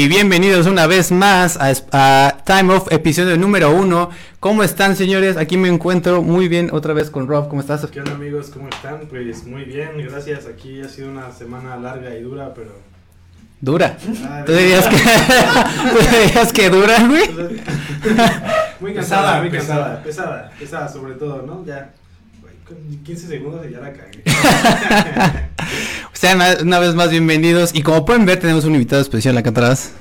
y bienvenidos una vez más a, a, Time of, episodio número uno. ¿Cómo están, señores? Aquí me encuentro muy bien otra vez con Rob. ¿Cómo estás? ¿Qué onda, amigos? ¿Cómo están? Pues muy bien, gracias. Aquí ha sido una semana larga y dura, pero... Dura. Ah, ¿Tú dirías que, ¿tú dirías que dura, güey? muy cansada, muy cansada. Pesada, pesada sobre todo, ¿no? Ya 15 segundos y ya la cagué. Sean una vez más bienvenidos. Y como pueden ver, tenemos un invitado especial acá atrás.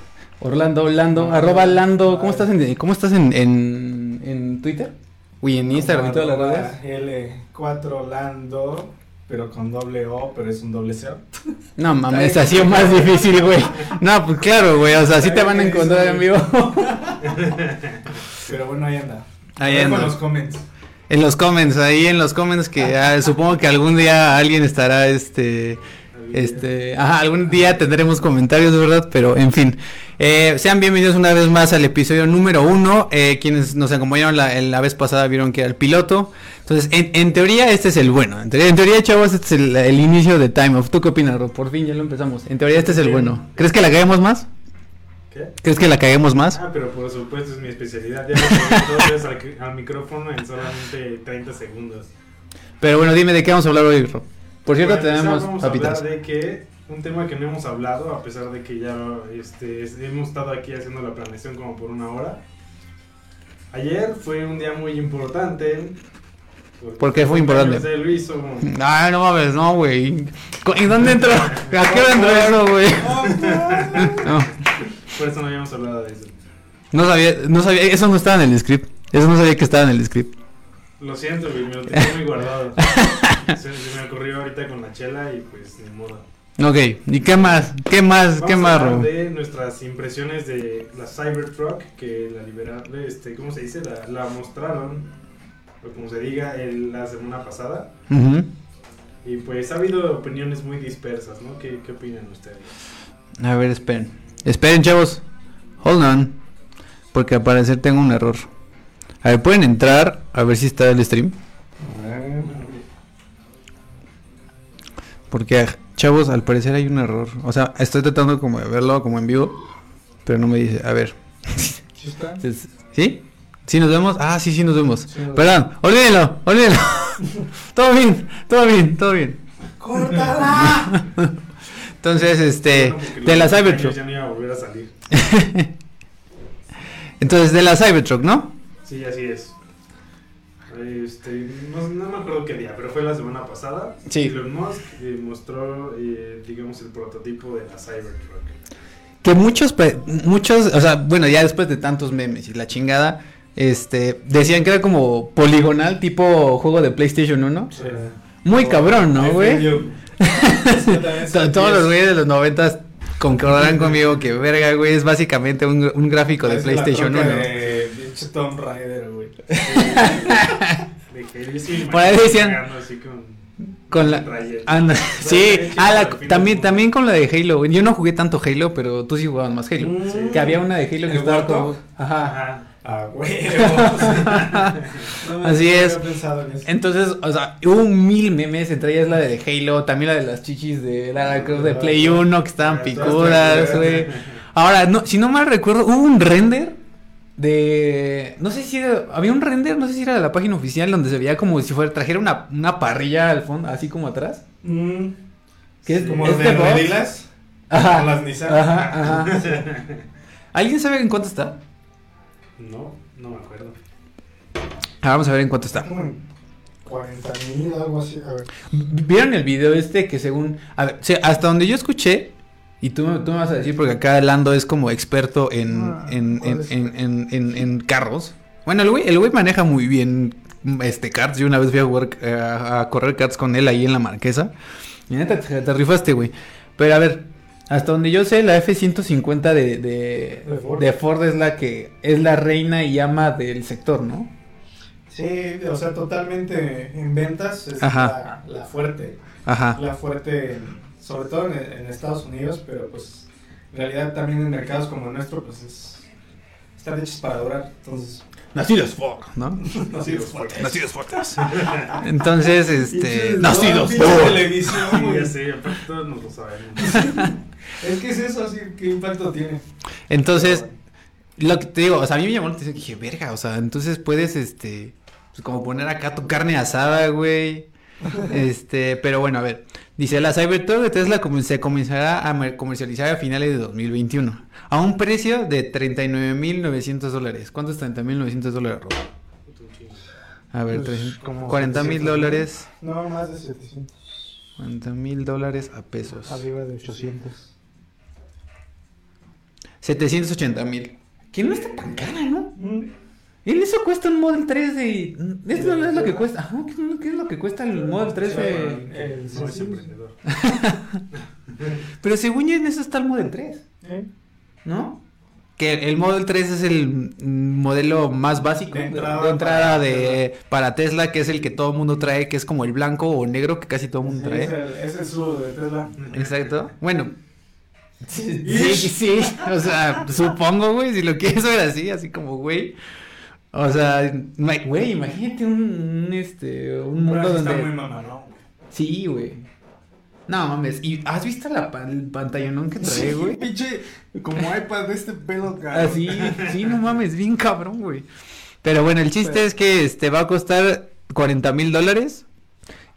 Orlando, Lando, arroba Lando. ¿Cómo estás en, cómo estás en, en, en Twitter? Uy, en Instagram y todas las redes. L4 Lando, pero con doble O, pero es un doble C. No mames, ha sido más difícil, güey. No, pues claro, güey. O sea, así te van a encontrar en vivo. pero bueno, ahí anda. Ahí anda. Con los comments. En los comments, ahí en los comments que ah, supongo que algún día alguien estará este este, ajá, algún día tendremos comentarios, ¿verdad? Pero, en fin. Eh, sean bienvenidos una vez más al episodio número uno. Eh, quienes nos acompañaron la, la, vez pasada vieron que era el piloto. Entonces, en, en teoría, este es el bueno. En teoría, en teoría chavos, este es el, el, inicio de Time of. ¿Tú qué opinas, Rob? Por fin ya lo empezamos. En teoría, este es el bueno. ¿Crees que la caemos más? ¿Qué? ¿Crees que la caguemos más? Ah, pero por supuesto es mi especialidad. Ya lo al, al micrófono en solamente 30 segundos. Pero bueno, dime de qué vamos a hablar hoy, Rob. Por cierto, tenemos vamos papitas. a hablar de que un tema que no hemos hablado, a pesar de que ya este, hemos estado aquí haciendo la planeación como por una hora. Ayer fue un día muy importante. ¿Por qué fue importante? O... Ay, no mames, no, güey. ¿Y dónde entró? ¿A qué hora entró eso, güey? no. Por eso no habíamos hablado de eso. No sabía, no sabía, eso no estaba en el script. Eso no sabía que estaba en el script. Lo siento, güey, me lo tenía muy guardado. se, se, me ocurrió ahorita con la chela y pues ni modo. Ok, ¿y qué más? ¿Qué más? Vamos ¿Qué más, Rob? de nuestras impresiones de la Cybertruck que la liberaron, este, ¿cómo se dice? La, la mostraron, o como se diga, el, la semana pasada. Y pues ha habido opiniones muy dispersas, ¿no? ¿Qué, qué opinan ustedes? A ver, esperen. Esperen, chavos. Hold on. Porque al parecer tengo un error. A ver, ¿pueden entrar a ver si está el stream? Porque, chavos, al parecer hay un error. O sea, estoy tratando como de verlo como en vivo. Pero no me dice. A ver. ¿Sí está? ¿Sí? ¿Sí nos vemos? Ah, sí, sí nos vemos. Sí nos Perdón, olvídenlo, olvídenlo. todo bien, todo bien, todo bien. ¡Córtala! Entonces, este, Bueno, de la Cybertruck. Ya no iba a volver a salir. Entonces, de la Cybertruck, ¿no? Sí, así es. Este, no, no me acuerdo qué día, pero fue la semana pasada. Sí. Elon Musk eh, mostró, eh, digamos, el prototipo de la Cybertruck. Que muchos, muchos, o sea, bueno, ya después de tantos memes y la chingada, este, decían que era como poligonal, tipo juego de PlayStation 1. Muy cabrón, ¿no, güey? To- Todos los güeyes de los noventas concordarán conmigo que verga, güey, es básicamente un, un gráfico de PlayStation 1. De pinche Tomb Raider, güey. Por ahí decían- con, la-. Anda, sí, ah, la- también, también con la de Halo. Yo no jugué tanto Halo, pero tú sí jugabas más Halo. Mm. Que había una de Halo que ¿El estaba como. Ajá. Ajá. Ah, güey. Así es. Entonces, o sea, hubo mil memes, entre ellas la de Halo, también la de las chichis de Lara Croft de Play 1 que estaban Ah, picudas, güey. Ahora, no, si no mal recuerdo, hubo un render de no sé si era, había un render, no sé si era de la página oficial donde se veía como si fuera trajera una, una parrilla al fondo, así como atrás. Mm, ¿Qué es? como ¿Es de? Redilas. Ajá. Con las Nissan. Ajá, ajá. ¿Alguien sabe en cuánto está? No, no me acuerdo. Ah, vamos a ver en cuánto está. Como en 40 mil, algo así. A ver. ¿Vieron el video este que según... A ver, o sea, hasta donde yo escuché, y tú, me- tú me vas a decir porque acá Lando es como experto en, Ah, en, ¿cuál en, en, en, carros. Bueno, el güey, el güey maneja muy bien este karts. Yo una vez fui a, jugar, eh, a, a correr karts con él ahí en la marquesa. Y neta, te, te rifaste, güey. Pero a ver, hasta donde yo sé, la F-150 de, de, De Ford. de Ford es la que es la reina y ama del sector, ¿no? Sí, o sea, totalmente en ventas es Ajá. la, la fuerte. Ajá. La fuerte, en- sobre todo en, en Estados Unidos, pero pues en realidad también en mercados como el nuestro, pues es, están hechos para durar. Entonces, Nacidos Ford, ¿no? nacidos fuertes. Nacidos fuertes. Entonces, este. Nacidos Ford. televisión, ya sé, todos nos lo sabemos. Es que es eso, así, ¿qué impacto tiene? Entonces, lo que te digo, o sea, a mí me llamó la atención, dije, verga, o sea, entonces puedes, este, pues como poner acá tu carne asada, güey. Este, pero bueno, a ver. Dice, la Cybertruck de Tesla se comenzará a mer- comercializar a finales de 2021. A un precio de 39.900 dólares. ¿Cuánto es 30.900 dólares, Rob? A ver, Pues, tres- como 40 mil 700 dólares. No, más de 700. 40 mil dólares a pesos. Arriba de 800. 780 mil. Que no está tan cara, ¿no? Y eso cuesta un Model 3 de... Esto no es lo que cuesta... Ajá, ¿qué, qué es lo que cuesta el Model 3 de...? El No es emprendedor. Pero según yo en eso está el Model 3, ¿Eh? ¿no? Que el Model 3 es el mm, modelo más básico De entrada de entrada para de, para Tesla, que es el que todo el mundo trae, que es como el blanco o negro que casi todo el mundo trae. Ese es su de Tesla. Exacto. Bueno. Sí, sí, sí, o sea, supongo, güey, si lo quieres ver así, así como, güey. O sea, güey, imagínate un, un, este, un mundo sí donde... Está muy güey. Sí, güey. No, mames, ¿y has visto la pa- el pantallonón que trae, güey? pinche, como iPad de este pedo, cabrón. Así, sí, no mames, bien cabrón, güey. Pero bueno, el chiste Pero- es que este va a costar 40 mil dólares.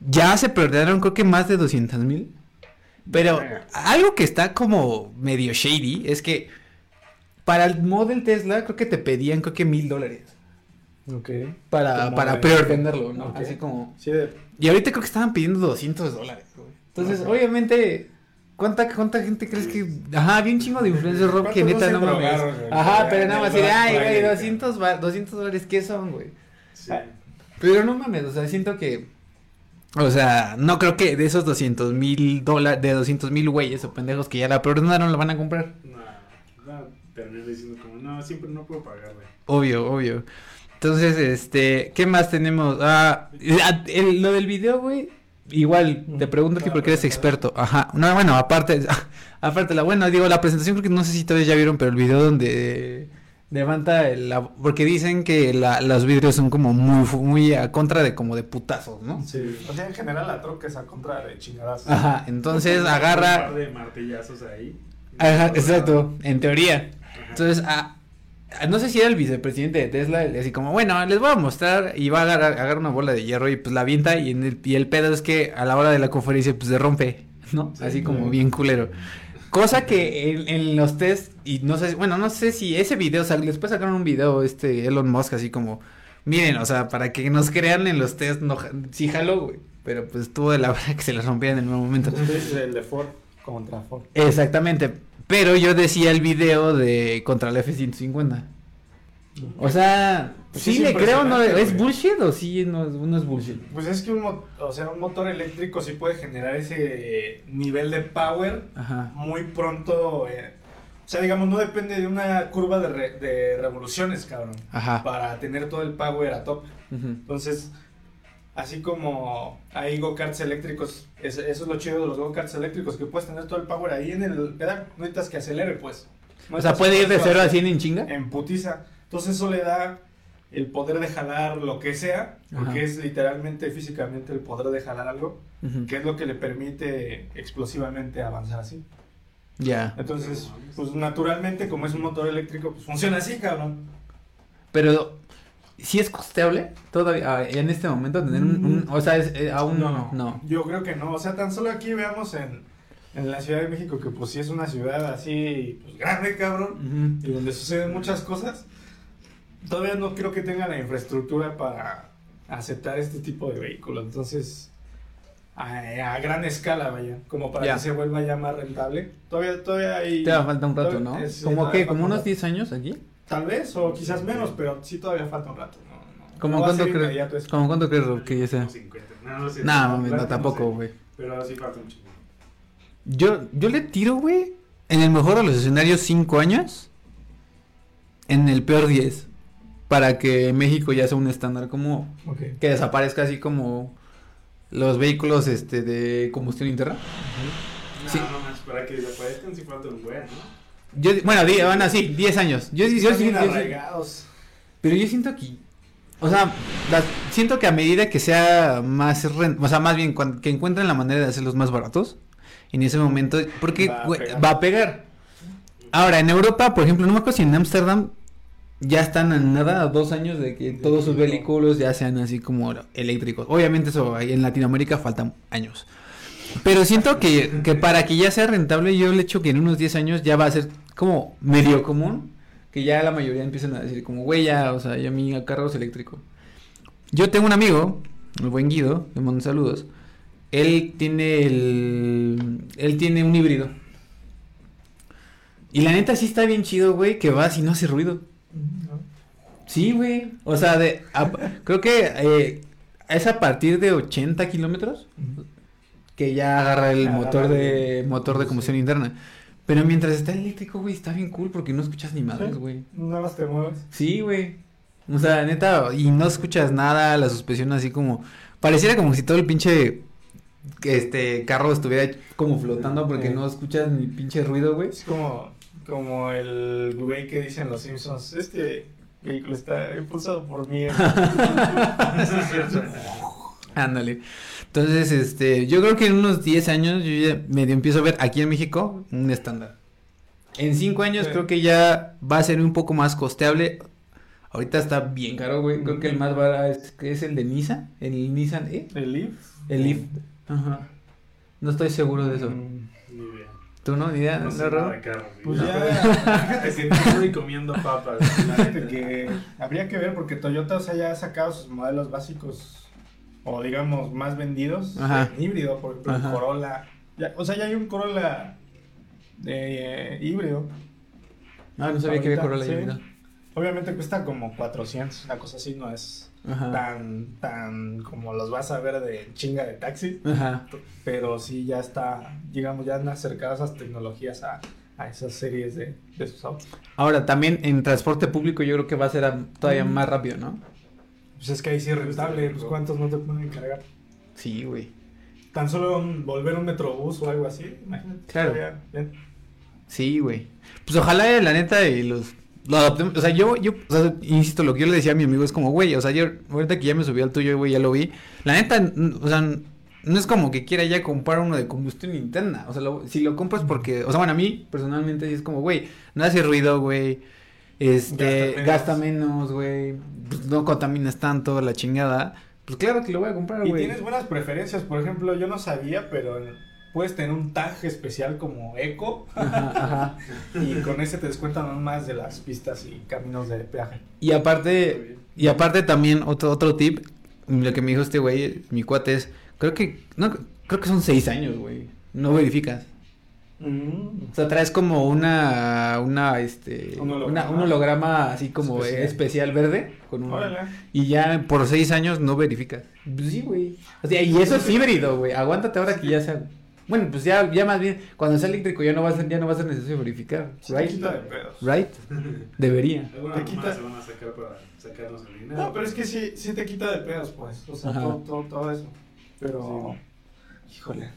Ya se perderon creo que más de 200 mil. Pero algo que está como medio shady es que para el Model Tesla creo que te pedían creo que mil dólares Ok. para, para de- preordenderlo, ¿no? Ok. Así como... Sí, de... Y ahorita creo que estaban pidiendo 200 dólares, güey. Entonces, Ok. obviamente, ¿cuánta, ¿cuánta gente crees que...? Ajá, bien chingo de influencers, Rob, que ¿Cuántos neta no mames. Ajá, pero nada más ay, güey, Friday, 200, va- 200 dólares, ¿qué son, güey? Sí. Pero no mames, o sea, siento que... O sea, no creo que de esos 200 mil dólares, de 200 mil güeyes o pendejos que ya la preordenaron, la van a comprar. No, no, terminé diciendo como, no, siempre no puedo pagar, güey. Obvio, obvio. Entonces, este, ¿qué más tenemos? Ah, ah, el- lo del video, güey. Igual, te pregunto a ti para porque eres presentar. experto. Ajá. No, bueno, aparte, aparte, la buena, digo, la presentación creo que no sé si todavía ya vieron, pero el video donde levanta el- la, porque dicen que la, los vidrios son como muy, muy a contra de como de putazos, ¿no? Sí. O sea, en general la troca es a contra de chingadas. Ajá, entonces Un agarra, par de martillazos ahí. ajá, exacto, en teoría. Ajá. Entonces, ah, ah, no sé si era el vicepresidente de Tesla, así como, bueno, les voy a mostrar y va a agarrar, agarra una bola de hierro y pues la avienta y, en el, y el pedo es que a la hora de la conferencia pues se rompe, ¿no? Sí, así como bien culero. Cosa que en, en los test, y no sé, bueno, no sé si ese video, sal- después sacaron un video este Elon Musk así como, miren, o sea, para que nos crean en los test, no, sí jaló, güey, pero pues tuvo de la verdad que se les rompía en el mismo momento. Es el de Ford contra Ford. Exactamente. Pero yo decía el video de contra el F-150. O sea, Pues sí le creo, ¿no? ¿Es güey. bullshit o sí no es, no es bullshit? Pues es que un, o sea, un motor eléctrico sí puede generar ese nivel de power Ajá. muy pronto. eh, o sea, digamos, no depende de una curva de, re- de revoluciones, cabrón. Ajá. Para tener todo el power a top. Entonces, así como hay go-karts eléctricos, es- eso es lo chido de los go-karts eléctricos, que puedes tener todo el power ahí en el pedal. No necesitas que acelere, pues. No O sea, puede ir de que 0 a hacer 100 en chinga. En putiza. Entonces, eso le da el poder de jalar lo que sea, porque Ajá. es literalmente, físicamente, el poder de jalar algo, Ujú. que es lo que le permite explosivamente avanzar así. Ya. Entonces, pues naturalmente, como es un motor eléctrico, pues funciona así, cabrón. Pero, ¿sí es costeable todavía ah, en este momento tener un, un- o sea, es, eh, aún no, no. Yo creo que no. O sea, tan solo aquí veamos en, en la Ciudad de México, que pues sí es una ciudad así, pues grande, cabrón, y donde suceden muchas cosas. Todavía no creo que tenga la infraestructura para aceptar este tipo de vehículos. Entonces, a, a gran escala, vaya, como para que se vuelva ya más rentable. Todavía, todavía hay. Te va a falta un rato, ¿no? Es- ¿Como que ¿Como unos rato. 10 años aquí? Tal vez, o quizás menos, pero sí todavía falta un rato. No, no. ¿Cómo No cuánto crees? ¿Cómo cuánto crees, Rob, que ya sea? Como 50. No, no sé. No, la no, neta tampoco, sé, güey. Pero sí falta un chingo. Yo, yo le tiro, güey, en el mejor de los escenarios 5 años, en el peor 10, para que México ya sea un estándar como Ok. que desaparezca así como los vehículos este de combustión interna. No, Sí. no manches, para que desaparezcan sí falta un buen, ¿no? Yo, bueno, di- bueno, sí, 10 años. Yo, yo, yo, yo pero yo siento que, o sea, las- siento que a medida que sea más, o sea, más bien cuan- que encuentren la manera de hacerlos más baratos, en ese momento, porque Va a pegar. va a pegar. Ahora, en Europa, por ejemplo, no me acuerdo si en Ámsterdam ya están a nada, a dos años de que todos sus vehículos ya sean así como eléctricos. Obviamente eso ahí en Latinoamérica faltan años. Pero siento que, que para que ya sea rentable, yo le echo que en unos 10 años ya va a ser como medio común, que ya la mayoría empiezan a decir como, güey, ya, o sea, ya mi carro es eléctrico. Yo tengo un amigo, el buen Guido, le mando saludos. Él tiene el... Él tiene un híbrido. Y la neta sí está bien chido, güey, que vas y no hace ruido. Sí, güey. O sea, de, a- creo que eh, es a partir de 80 kilómetros que ya agarra el Agarra motor de el- motor de combustión interna. Pero mientras está eléctrico, güey, está bien cool porque no escuchas ni madres, güey. Nada más te mueves. Sí, güey. O sea, neta, y no escuchas nada, la suspensión así como... Pareciera como si todo el pinche este carro estuviera como flotando porque no escuchas ni pinche ruido, güey. Es como, como el güey que dicen los Simpsons. Este vehículo está impulsado por mí. Sí, es cierto. Ándale. Entonces, este, yo creo que en unos 10 años yo ya medio empiezo a ver aquí en México un estándar. En 5 años Sí. creo que ya va a ser un poco más costeable. Ahorita está bien caro, güey. Creo que el más barato es, es el de Nissan, el Nissan E, El Leaf. el Leaf. Ajá. No estoy seguro de eso. Mm, Ni idea. ¿Tú no? ¿Ni idea? No ¿No, sé nada de. Pues No. ya. Es que no estoy comiendo papas. la que habría que ver porque Toyota o sea, ya ha sacado sus modelos básicos o digamos más vendidos en híbrido, por ejemplo, el. Corolla. Ya- o sea, ya hay un Corolla de eh, híbrido. Ah, no sabía que había Corolla sí. híbrido. Obviamente cuesta como 400, una cosa así, no es Ajá. tan tan como los vas a ver de chinga de taxi, Ajá. pero sí ya está, digamos, ya han acercado esas tecnologías a, a esas series de, de sus autos. Ahora, también en transporte público yo creo que va a ser a- todavía Mm. más rápido, ¿no? Pues es que ahí sí es rentable, pues cuántos no te pueden cargar. Sí, güey. Tan solo un- volver un metrobús o algo así, imagínate. Claro. bien. Sí, güey. Pues ojalá eh, la neta y los lo. O sea, yo, yo, o sea, insisto, lo que yo le decía a mi amigo es como, güey, o sea, yo ahorita que ya me subí al tuyo, güey, ya lo vi. La neta, o sea, no es como que quiera ya comprar uno de combustión interna. O sea, lo- si lo compras porque, o sea, bueno, a mí personalmente sí es como, güey, no hace ruido, güey. Este, Gasta menos. güey. pues, no contaminas tanto, la chingada. Pues claro que lo voy a comprar, Y güey. tienes buenas preferencias, por ejemplo, yo no sabía, pero puedes tener un tag especial como Eco Ajá, ajá. y con ese te descuentan aún más de las pistas y caminos de peaje. Y aparte, y aparte también otro otro tip, lo que me dijo este güey, mi cuate es, creo que no creo que son seis años, güey. No verificas. O sea, traes como una una este Un holograma. una- un holograma así como Especial. especial, verde con un y ya por seis años no verificas. Pues sí, güey. O sea, y eso es híbrido, güey. Aguántate ahora que ya sea bueno, pues ya, ya más bien, cuando sea eléctrico ya no va a ser, ya no va a ser necesario verificar, Sí, te right? quita de pedos. Right? Debería. Te quita- se van a sacar para sacarnos el dinero. No, pero es que sí, sí te quita de pedos, pues. O sea, todo, todo, todo eso. Pero, híjole.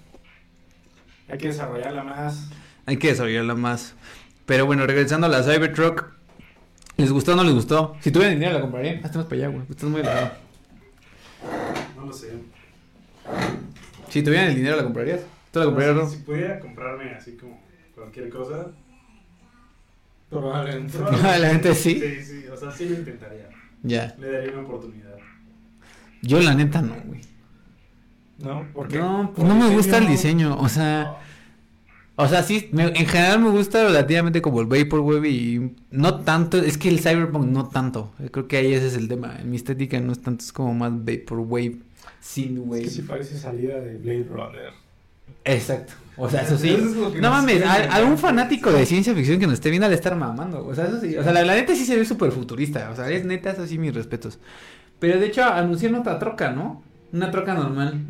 Hay que desarrollarla más. Hay que desarrollarla más. Pero bueno, regresando a la Cybertruck. ¿Les gustó o no les gustó? Si tuvieran dinero la comprarían. Ah, estamos para allá, güey. Estás muy alejado. No lo sé. Si tuvieran el dinero la comprarías. ¿Tú la comprarías, si, si pudiera comprarme así como cualquier cosa. Probablemente. Gente sí. Sí, sí, o sea, sí lo intentaría. Ya. Le daría una oportunidad. Yo la neta no, güey. ¿No? Porque No, pues no me gusta el diseño. O sea, o sea, sí, me- en general me gusta relativamente como el Vaporwave y no tanto, es que el Cyberpunk no tanto. Creo que ahí ese es el tema. En mi estética no es tanto, es como más Vaporwave, Es Synthwave. que sí parece salida de Blade Runner. Exacto. O sea, eso sí. Eso es No mames, quieren a- vender. algún fanático de ciencia ficción que nos esté viendo al estar mamando. O sea, eso sí. O sea, la, la neta sí se ve súper futurista. O sea, es neta, eso sí, mis respetos. Pero de hecho anunciaron otra troca, ¿no? Una troca normal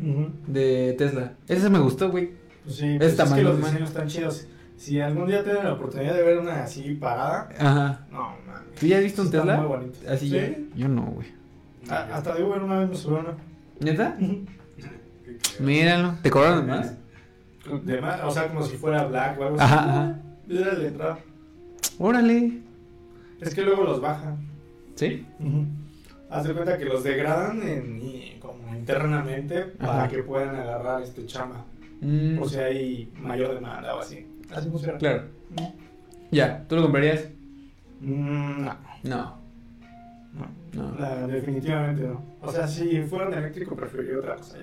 de Tesla. Esa me gustó, güey. Pues sí, Es pues es, que los normal. diseños están chidos. Si algún día tienen la oportunidad de ver una así parada, Ajá. no. ¿Tú ya has visto un Está Tesla? muy bonito. Así Sí. Yo no, güey. Ah, hasta de Uber una vez me subió una. ¿Neta? Míralo. ¿Te cobraron más? De más, o sea, como si fuera black o algo Ajá, así. ajá. Era la entrada. Órale. Es que luego los bajan. ¿Sí? Haz de cuenta que los degradan en- internamente para Ajá. que puedan agarrar este chamba. Mm, O sea, hay mayor demanda o así. Así funciona. claro. Ujú. Ya, ¿tú lo comprarías? Mm, no, No. no. No. La- definitivamente no. O sea, si fuera un eléctrico, preferiría otra cosa.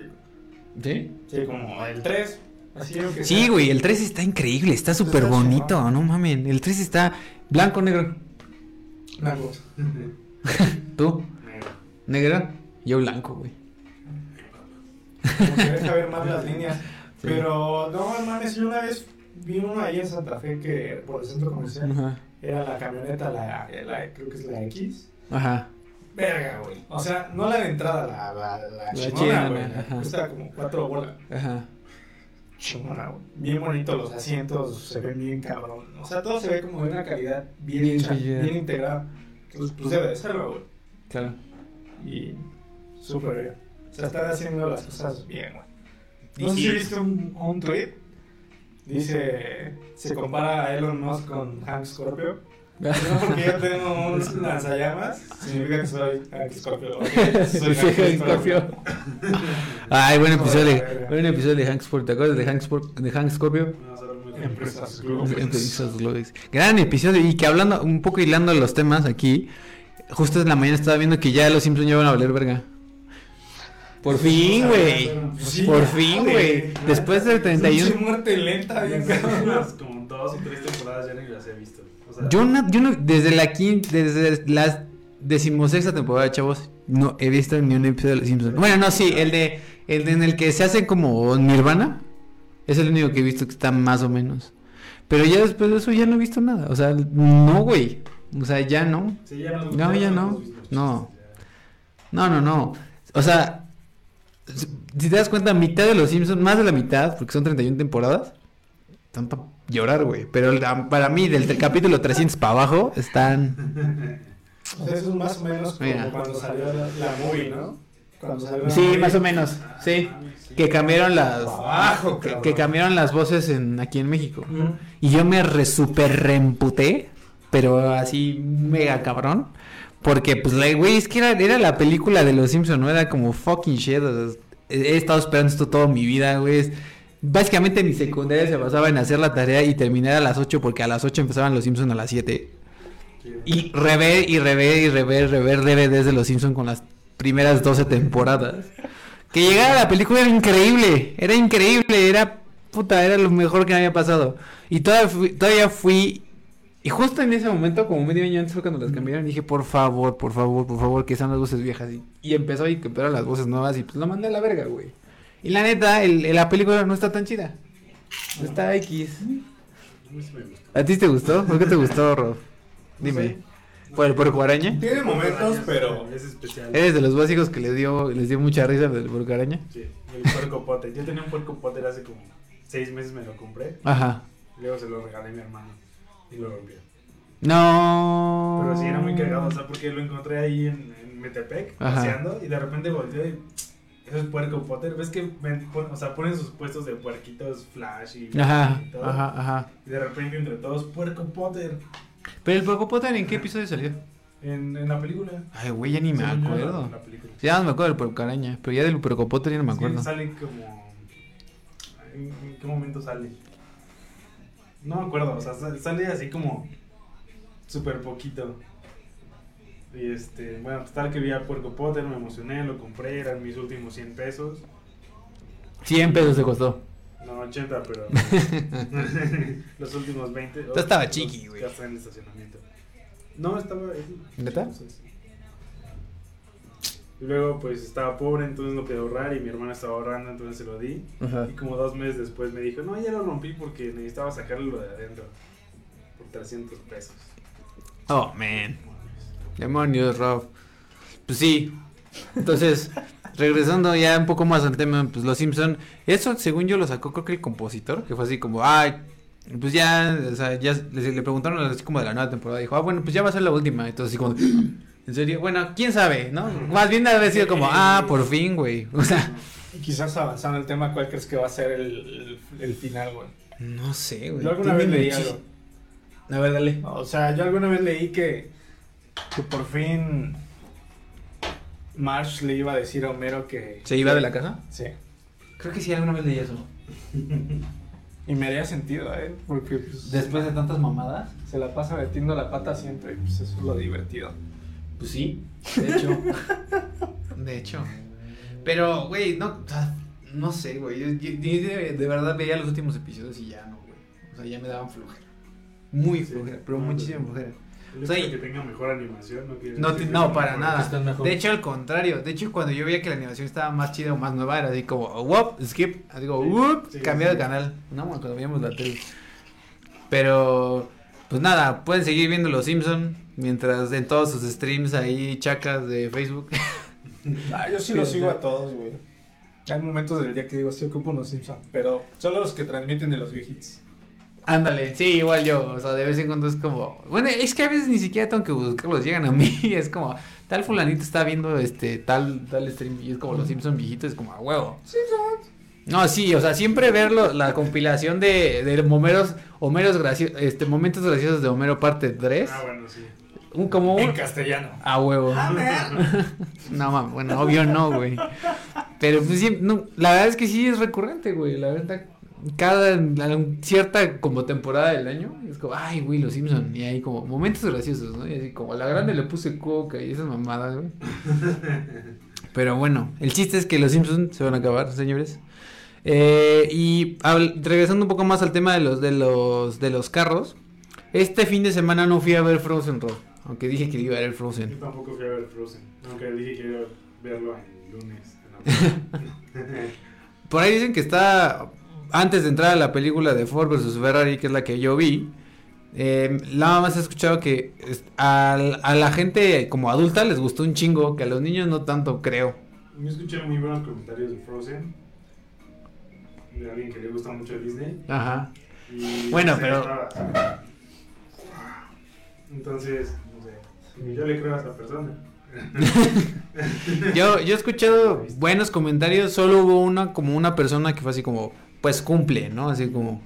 ¿Sí? Sí, como el 3. Así aunque Sí, sea. güey, el 3 está increíble, está súper bonito, chingón. no mamen. El 3 está blanco, negro. Blanco. ¿Tú? Negro. ¿Negro? Yo blanco, güey. Como que deja ver más las líneas. Pero, no, mames, yo una vez vi uno ahí en Santa Fe que por el centro comercial Ajá. era la camioneta, la, la- creo que es la X. Ajá. Verga, güey. O sea, no la de entrada, la, la, la, La chingona, güey. Cuesta como cuatro bolas. Ajá. Chingona, güey. Bien bonito los asientos, se ven bien cabrón. O sea, todo se ve como de una calidad bien, Bien hecha, chida. bien integrada. Entonces, pues debe de serlo, güey. Claro. Y súper bien. Sea, están haciendo las cosas bien, güey. No sé si viste un, un tweet. Dice, se compara a Elon Musk con Hank Scorpio. No porque yo tengo un lanzallamas, significa que soy Hank Scorpio. Ok, soy Sí, Hank Scorpio. Ay, buen episodio buen episodio de Hank Scorpio. ¿Te acuerdas de Hank, Spor- de Hank Scorpio? Empresas Globes. Gran episodio y que hablando un poco hilando los temas aquí, justo en la mañana estaba viendo que ya los Simpsons ya van a valer verga. Por fin, güey. Sí, Por fin, güey. Después del Pinche 31. muerte lenta, bien como dos o tres temporadas ya ni las he visto. O sea, Yo no, yo no, desde la quinta, desde la decimosexta temporada, chavos, no he visto ni un episodio de los Simpsons. Bueno, no, sí, el de, el de en el que se hace como Nirvana, es el único que he visto que está más o menos. Pero ya después de eso ya no he visto nada. O sea, no, güey. O sea, ya no. sí, ya no, No, ya no. No. No, no, no. O sea, si te das cuenta, mitad de los Simpsons, más de la mitad, porque son 31 temporadas, están para llorar, güey. Pero para mí, del, del capítulo 300 para abajo, están... Eso es más o menos como Mira. cuando salió la, la movie, ¿no? Cuando salió la Sí, movie. más o menos, sí. Que cambiaron las... Abajo, Que, cambiaron las voces en, aquí en México. Y yo me re super reemputé, pero así mega cabrón. Porque, pues, güey, es que era, era la película de los Simpsons, ¿no? Era como fucking shit. he, estado esperando esto toda mi vida, güey. Básicamente mi secundaria se basaba en hacer la tarea y terminar a las 8 porque a las 8 empezaban los Simpsons a las 7. Y rever y rever y rever, rever DVDs de los Simpsons con las primeras 12 temporadas. Que llegara la película era increíble, era increíble, era puta, era lo mejor que me había pasado. Y todavía fui, todavía fui y justo en ese momento, como medio año antes fue cuando las cambiaron, dije, por favor, por favor, por favor, que sean las voces viejas. Y, y empezó y que empezaron las voces nuevas y pues lo mandé a la verga, güey. Y la neta, el, el- la película no está tan chida. Está X. A mí sí me. ¿A ti te gustó? ¿Por qué te gustó, Rob? Dime. ¿Por el puerco araña? Tiene momentos, pero Es especial. ¿Eres de los básicos que les dio, les dio mucha risa el puerco araña? Sí, el puerco potter. Yo tenía un puerco potter hace como seis meses, me lo compré. Ajá. Luego se lo regalé a mi hermano y lo rompió. No. Pero sí era muy cagado, o sea, porque lo encontré ahí en, en Metepec, Ajá. paseando, y de repente volteó y. Eso es puerco potter. ¿Ves que ven- pon- o sea, ponen sus puestos de puerquitos flash y, Ajá, y todo? ajá, ajá. Y de repente entre todos, puerco potter. Pero el puerco Potter, ¿en qué episodio salió? En, en la película. Ay, güey, ya ni me la- acuerdo. la. Sí, ya no me acuerdo del puerco araña, pero ya del puerco Potter ya no me acuerdo. sale como. ¿En, en qué momento sale? No me acuerdo, o sea, sal- sale así como. Súper poquito. Y este, bueno, pues tal que vi a Puerco Potter, me emocioné, lo compré, eran mis últimos 100 pesos. 100 pesos te costó. No, 80, pero. los últimos 20. Tú estaba chiqui, güey. Ya está en estacionamiento. No, estaba. ¿Neta? Y luego, pues estaba pobre, entonces no podía ahorrar. Y mi hermana estaba ahorrando, entonces se lo di. Ajá. Y como dos meses después me dijo, no, ya lo rompí porque necesitaba sacarlo de adentro. Por 300 pesos. Oh, man. Demonios, Rob. Pues sí. Entonces, regresando ya un poco más al tema, pues los Simpson, eso según yo lo sacó creo que el compositor, que fue así como, ay, pues ya, o sea, ya le, le preguntaron así como de la nueva temporada, dijo, ah, bueno, pues ya va a ser la última, entonces así como, en serio, bueno, quién sabe, ¿no? Más bien debe haber sido como, ah, por fin, güey, o sea, Y quizás avanzando el tema, ¿cuál crees que va a ser el, el, el final, güey? no sé, güey. Yo alguna vez leí muchis- algo. A ver, dale. O sea, yo alguna vez leí que, que por fin Marsh le iba a decir a Homero que... ¿Se iba de la casa? Sí. Creo que sí, alguna vez leí eso. Y me haría sentido, ¿eh? Porque pues, Después de tantas mamadas. se la pasa metiendo la pata siempre. y, Pues eso es lo divertido. Pues sí, de hecho. de hecho. Pero, güey, no, o sea, no sé, güey. Yo, yo- yo de, de verdad veía los últimos episodios y ya no, güey. O sea, ya me daban flojera. Muy Sí. flojera, pero No, muchísima sí. flojera. El O sea, que tenga mejor animación no quiere No, decir te- que no, para nada. De hecho, al contrario. De hecho, cuando yo veía que la animación estaba más chida o más nueva, era así como, whoop, skip. Así como, Sí, sí, cambiar sí. de canal. No, cuando veíamos la tele. Pero, pues nada, pueden seguir viendo Los Simpson mientras en todos sus streams ahí, chacas de Facebook. Ah, yo sí los sigo a todos, güey. Hay momentos del día que digo, sí ocupo unos Simpsons. Pero solo los que transmiten de los viejitos. Ándale, sí, igual yo, o sea, de vez en cuando es como, bueno, es que a veces ni siquiera tengo que buscarlos, llegan a mí, es como, tal fulanito está viendo este, tal, tal stream, y es como los Simpson viejitos, es como, a huevo. No, sí, o sea, siempre verlo, la compilación de, de Homeros, Homeros gracio- este, momentos graciosos de Homero parte 3, Ah, bueno, sí. Un como En castellano. a huevo. No, mames, bueno, obvio no, güey. Pero pues sí, no, la verdad es que sí es recurrente, güey, la verdad. Cada la- cierta como temporada del año es como, ay, güey, los Simpson y hay como momentos graciosos, ¿no? Y así como a la grande le puse coca y esas mamadas, güey. Pero bueno, el chiste es que los Simpsons se van a acabar, señores. Eh, y regresando un poco más al tema de los de los de los carros, este fin de semana no fui a ver Frozen Road, aunque dije que iba a ver Yo Frozen. tampoco fui a ver Frozen. Aunque dije que iba a verlo el lunes. en la- Por ahí dicen que está antes de entrar a la película de Ford vs Ferrari, que es la que yo vi. Eh, nada más he escuchado que a, la gente como adulta les gustó un chingo, que a los niños no tanto, creo. Yo escuché muy buenos comentarios de Frozen. De alguien que le gusta mucho Disney. Ajá. Y Bueno, pero- Entonces. Ni Yo le creo a esa persona. Yo, yo he escuchado buenos comentarios, solo hubo una como una persona que fue así como, pues cumple, ¿no? Así como,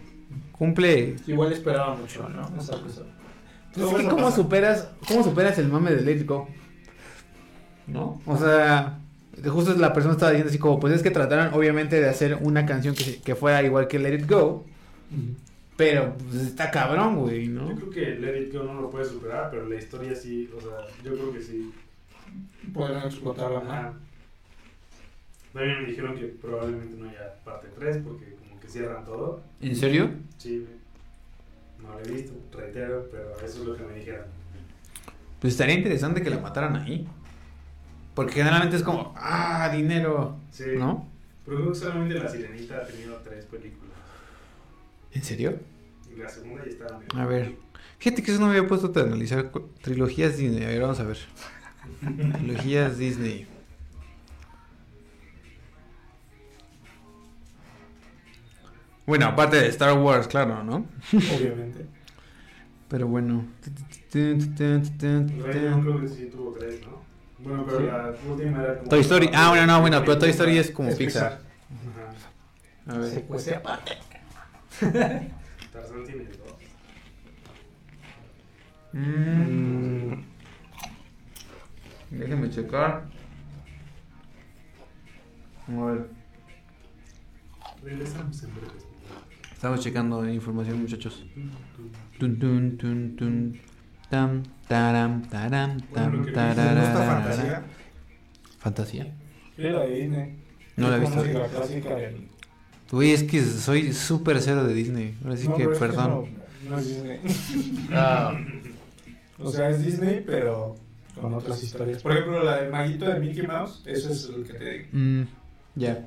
cumple. Igual esperaba mucho, ¿no? Es que ¿cómo superas, ¿Cómo superas el mame de Let It Go? ¿No? O sea, justo la persona estaba diciendo así como, pues es que trataron obviamente de hacer una canción que, que fuera igual que Let It Go, pero pues está cabrón, güey, Yo ¿no? creo que Let It Go no lo puede superar, pero la historia sí, o sea, yo creo que sí. Podrían explotarla Ajá. más. También me dijeron que probablemente no haya parte 3 porque como que cierran todo. ¿En serio? Sí, no lo he visto, reitero, pero eso es lo que me dijeron. Pues estaría interesante que la mataran ahí. Porque generalmente es como, ah, dinero, Sí, ¿no? pero creo que solamente La Sirenita ha tenido tres películas. ¿En serio? La segunda ya estaba A ver. Fíjate que eso no me había puesto a analizar trilogías Disney. A ver, vamos a ver. Trilogías Disney. Bueno, aparte de Star Wars, claro, ¿no? Obviamente. Pero bueno. El Rey León creo que sí tuvo tres, ¿no? Bueno, pero Sí. la última era como... Toy Story. Ah, bueno, no, bueno, pero Toy Story es como Es Pixar. Ajá. A ver. Secuencia aparte. Tarzán tiene dos. Mm, déjenme checar. A ver. Regresamos en breves. Estamos checando información, muchachos. Tun, tun, tun, tun. Tam, taram, taram, tam, Bueno, lo que ¿Te gusta tararara. fantasía? ¿Fantasía? La de Disney. No la he visto. música clásica del- Uy, es que soy súper cero de Disney. Ahora sí No, que, perdón. eso no es Disney. Ah, O sea, es Disney, pero con otras historias. Por ejemplo, la del maguito de Mickey Mouse, eso es lo que te digo. mm, ya.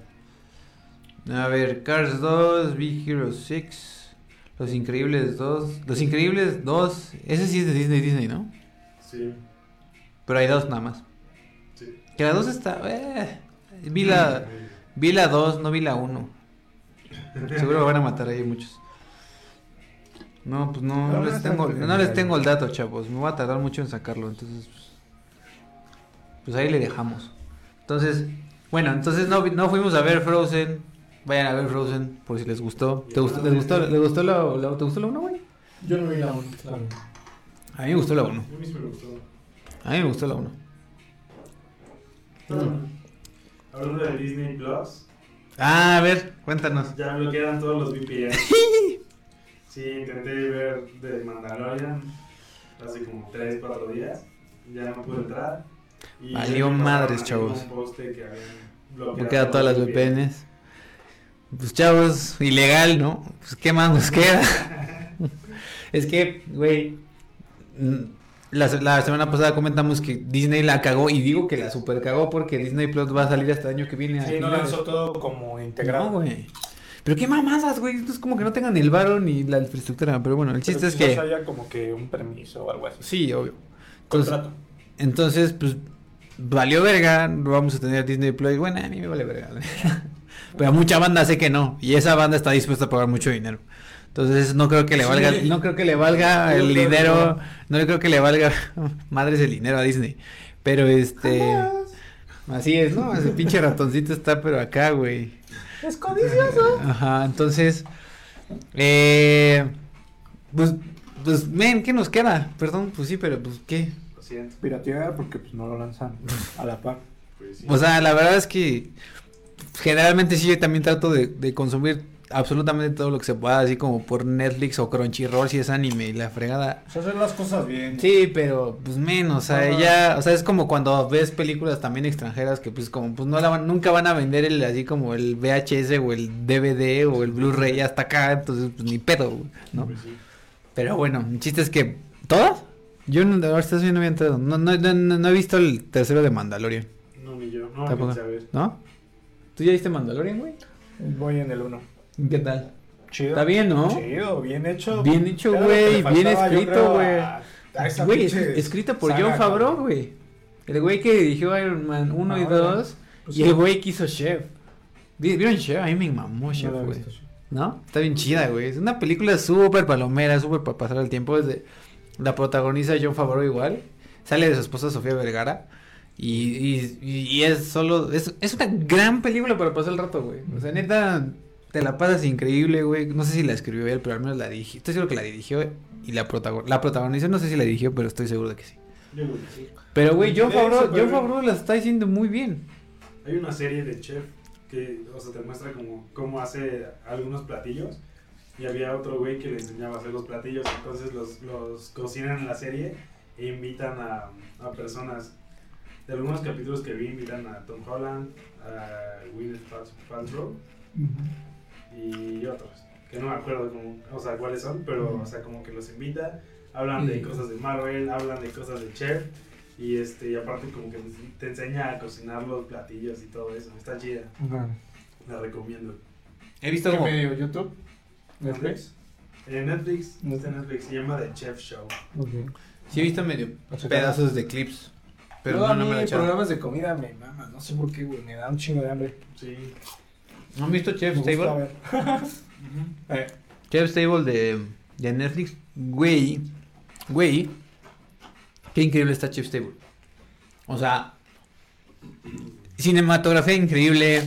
A ver, Cars 2, Big Hero 6, Los Increíbles 2. Los Increíbles 2, ese sí es de Disney, Disney, ¿no? Sí, Pero hay dos nada más. sí. Que la 2 está... Eh, vi la... Vi la 2, no vi la 1. Seguro van a matar ahí muchos. No, pues no, les tengo, no les tengo el dato, chavos. Me voy a tardar mucho en sacarlo, entonces pues, pues ahí le dejamos. Entonces, bueno, entonces no, no fuimos a ver Frozen. Vayan a ver Frozen por si les gustó. ¿Te gustó, les gustó, les gustó la, la- ¿te gustó la 1, güey? Yo no vi la 1, claro. A mí me gustó la 1. A mí sí me gustó. A mí me gustó la 1. Hablando de Disney Plus, Ah, a ver, cuéntanos. Ya bloquearon todos los VPN. sí, intenté ver de Mandalorian hace como 3, 4 días. Ya no pude entrar. Y Valió madres, chavos. bloqueado, Bloquea todas las VPNs. Pues chavos, ilegal, ¿no? Pues qué más nos queda. es que, güey, la, la semana pasada comentamos que Disney la cagó y digo que la super cagó porque Disney Plus va a salir hasta el año que viene. Sí, no lanzó todo como integrado. No, güey. Pero qué mamadas, güey. Es como que no tengan el varo ni la infraestructura. Pero bueno, el chiste es que. haya como que un permiso o algo así. Sí, obvio. Entonces, Contrato. entonces, pues, valió verga. Vamos a tener Disney Plus. Bueno, a mí me vale verga. Pero a mucha banda sé que no. Y esa banda está dispuesta a pagar mucho dinero. Entonces no creo que le valga, Sí. no creo que le valga el dinero, no creo que le valga madres el dinero a Disney. Pero este, así es, ¿no? Ese pinche ratoncito está pero acá, güey. Es codicioso. Ajá, entonces, eh, pues, pues, men, ¿qué nos queda? Perdón, pues sí, pero pues, ¿qué? Lo siento. Piratear porque pues no lo lanzan a la par. Pues sí. O sea, la verdad es que generalmente sí yo también trato de, de consumir absolutamente todo lo que se pueda, así como por Netflix o Crunchyroll si es anime y la fregada. O sea, hacer las cosas bien. Sí, pero pues menos, o sea, ya, o sea, es como cuando ves películas también extranjeras que pues como pues no la van, nunca van a vender el así como el VHS o el DVD o el Blu-ray hasta acá, entonces pues ni pedo, ¿no? Pues sí. Pero bueno, el chiste es que ¿todas? Yo no, ahora sí no había entrado, no, no, no, no- he visto el tercero de Mandalorian, No, ni yo. No, Tampoco. ¿no? ¿Tú ya viste Mandalorian, güey? Voy en el 1. ¿Qué tal? Chido. Está bien, ¿no? Chido, bien hecho. Bien hecho, güey, bien escrito, güey. Güey, escrito por John Favreau, güey. El güey que dirigió Iron Man 1 y Ah, 2 Pues y el güey que hizo Chef. ¿Vi- ¿Vieron Chef? A mí me mamó Chef, güey. ¿No? Está bien chida, güey. Es una película súper palomera, súper para pasar el tiempo. Desde la protagoniza John Favreau igual. Sale de su esposa Sofía Vergara. Y, y, y- y es solo. Es, es una gran película para pasar el rato, güey. O sea, neta, te la pasas increíble, güey. No sé si la escribió él, pero al menos la dirigió. Estoy seguro que la dirigió y la, protagon la protagonizó. No sé si la dirigió, pero estoy seguro de que sí. Yo creo que sí. Pero, güey, John Favreau, John. Favreau la está diciendo muy bien. Hay una serie de chef que, o sea, te muestra como cómo hace algunos platillos. Y había otro güey que le enseñaba a hacer los platillos. Entonces los, los cocinan en la serie e invitan a, a personas. De algunos capítulos que vi, invitan a Tom Holland, a Gwyneth Pal- Paltrow y otros. Que no me acuerdo cómo, o sea, cuáles son, pero, o sea, como que los invita. Hablan de cosas de Marvel, hablan de cosas de chef. Y este, y aparte como que te enseña a cocinar los platillos y todo eso. Está chida, la recomiendo. He visto ¿Qué como. medio? ¿YouTube? ¿Netflix? En Netflix, no está en Netflix, se llama The Chef Show. Sí, he visto medio pedazos de clips. Pero Pero no, a no mí me la he echado. programas de comida me mama, no sé por qué, güey, me da un chingo de hambre. Sí. ¿No han visto Chef's Table? Eh, Chef's Table de, de Netflix. Güey. Güey. Qué increíble está Chef's Table. O sea. Cinematografía increíble.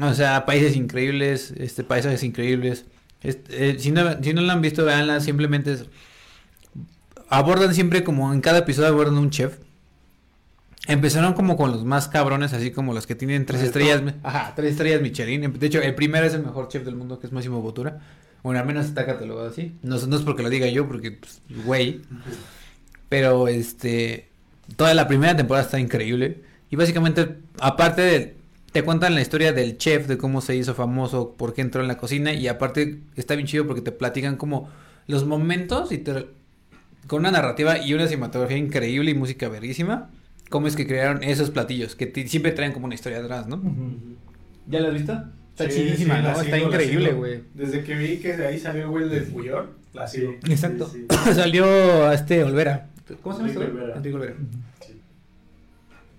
O sea, países increíbles. Este, paisajes increíbles. Este, eh, si, no, si no lo han visto, veanla. Simplemente es. Abordan siempre como en cada episodio abordan un chef. Empezaron como con los más cabrones, así como los que tienen tres estrellas. Ajá, tres estrellas Michelin. De hecho, el primero es el mejor chef del mundo, que es Máximo Botura. Bueno, al menos está catalogado así. No, no es porque lo diga yo, porque, pues, güey. Pero, este, toda la primera temporada está increíble. Y básicamente, aparte de, te cuentan la historia del chef, de cómo se hizo famoso, por qué entró en la cocina. Y aparte, está bien chido porque te platican como los momentos y te, con una narrativa y una cinematografía increíble y música verguísima. Cómo es que crearon esos platillos, que siempre traen como una historia atrás, ¿no? ¿Ya lo has visto? Está Sí, chidísima, sí, ¿no? la Está la increíble, güey. Desde que vi que de ahí salió el güey del Fuyol, la sigo. Exacto. Sí, Salió a este Olvera. ¿Cómo se llama este? Olvera. Enrique Olvera. sí.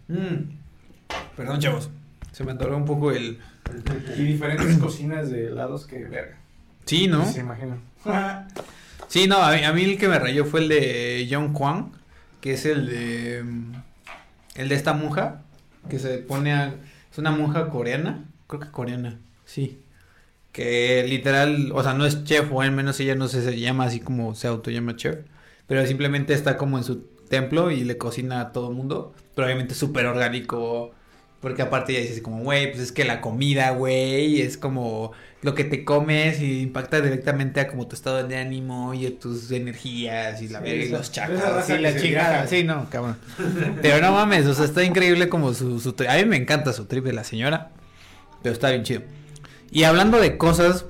Mm. Perdón, chavos. Se me atoró un poco el. Y diferentes cocinas de helados que verga. Sí, ¿no? Se imaginan. Sí, no, a mí, a mí el que me rayó fue el de John Kwan, que es el de. El de esta monja, que se pone a. Es una monja coreana, creo que coreana, sí. Que literal, o sea, no es chef, o al menos ella no se llama así como se autollama chef, pero simplemente está como en su templo y le cocina a todo el mundo, pero obviamente súper orgánico, Porque aparte ya dices como, güey, pues es que la comida, güey, es como lo que te comes y impacta directamente a como tu estado de ánimo y a tus energías y la Sí, verga y los raza y la chingada. Sí, no, cabrón. Pero no mames, o sea, está increíble como su, su A mí me encanta su trip de la señora, pero está bien chido. Y hablando de cosas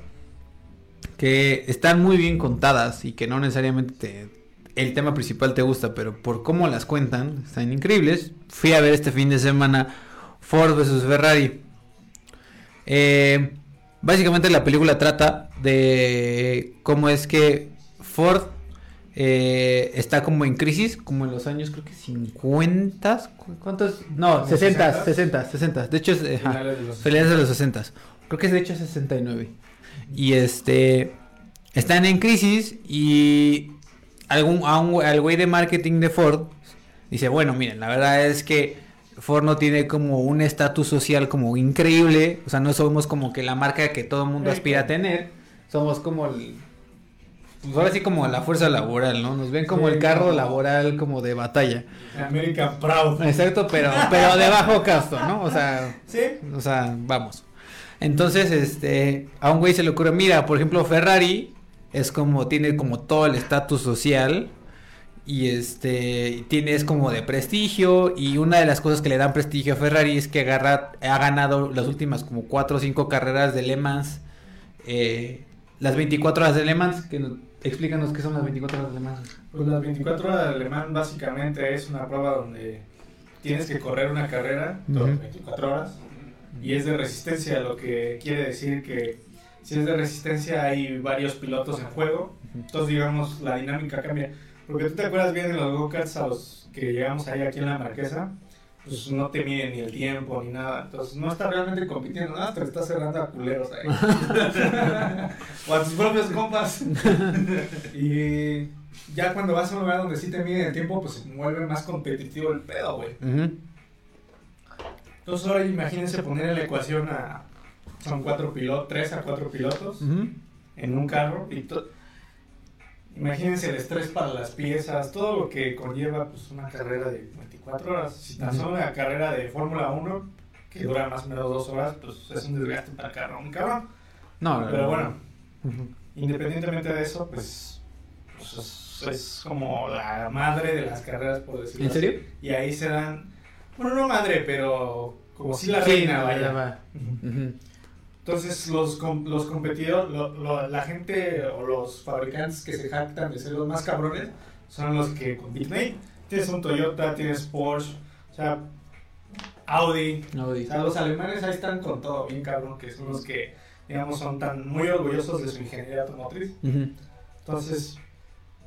que están muy bien contadas y que no necesariamente te- el tema principal te gusta, pero por cómo las cuentan, están increíbles. Fui a ver este fin de semana Ford vs Ferrari. Eh, básicamente la película trata de cómo es que Ford eh, está como en crisis, como en los años creo que 50, ¿cu- ¿cuántos? No, ¿Como 60, 60? 60, 60. De hecho es eh, Finales de los- finales de los 60. Creo que es de hecho 69. Y este están en crisis y algún a un al güey de marketing de Ford dice, "Bueno, miren, la verdad es que Ford no tiene como un estatus social como increíble, o sea, no somos como que la marca que todo el mundo aspira a tener, somos como el pues ahora sí como la fuerza laboral, ¿no? Nos ven como Sí, el carro laboral como de batalla. American Proud. Exacto, pero pero de bajo costo, ¿no? O sea, Sí. o sea, vamos. Entonces, este, a un güey se le ocurre, mira, por ejemplo, Ferrari es como, tiene como todo el estatus social y este, tiene, es como de prestigio y una de las cosas que le dan prestigio a Ferrari es que agarra, ha ganado las últimas como cuatro o cinco carreras de Le Mans, eh, las 24 horas de Le Mans, que nos- explícanos qué son las 24 horas de Le Mans. Pues las 24 horas de alemán básicamente es una prueba donde tienes que correr una carrera todas Ujú. 24 horas y es de resistencia, lo que quiere decir que si es de resistencia hay varios pilotos en juego, entonces digamos la dinámica cambia. Porque tú te acuerdas bien de los go-karts a los que llegamos ahí aquí en la Marquesa, pues no te miden ni el tiempo ni nada, entonces no estás realmente compitiendo nada, te estás cerrando a culeros ahí. o a tus propios compas. y ya cuando vas a un lugar donde sí te miden el tiempo, pues se vuelve más competitivo el pedo, güey. Entonces ahora imagínense poner en la ecuación a... Son cuatro pilotos, tres a cuatro pilotos en un carro y Imagínense el estrés para las piezas, todo lo que conlleva pues una carrera de 24 horas. Si tan solo una carrera de Fórmula 1, que dura más o menos dos horas, pues es un desgaste para carro, un cabrón. No, no, Pero no. bueno, independientemente de eso, pues, pues, es, es como la madre de las carreras, por decirlo ¿En así. serio? Y ahí se dan, bueno, no madre, pero como si la Sí, reina, vaya. Entonces los, los competidores, lo- lo- la gente o los fabricantes que se jactan de ser los más cabrones son los que compiten ahí. Tienes un Toyota, tienes Porsche, o sea, Audi. O sea, los alemanes ahí están con todo bien cabrón, que son los que, digamos, son tan muy orgullosos de su ingeniería automotriz. Entonces,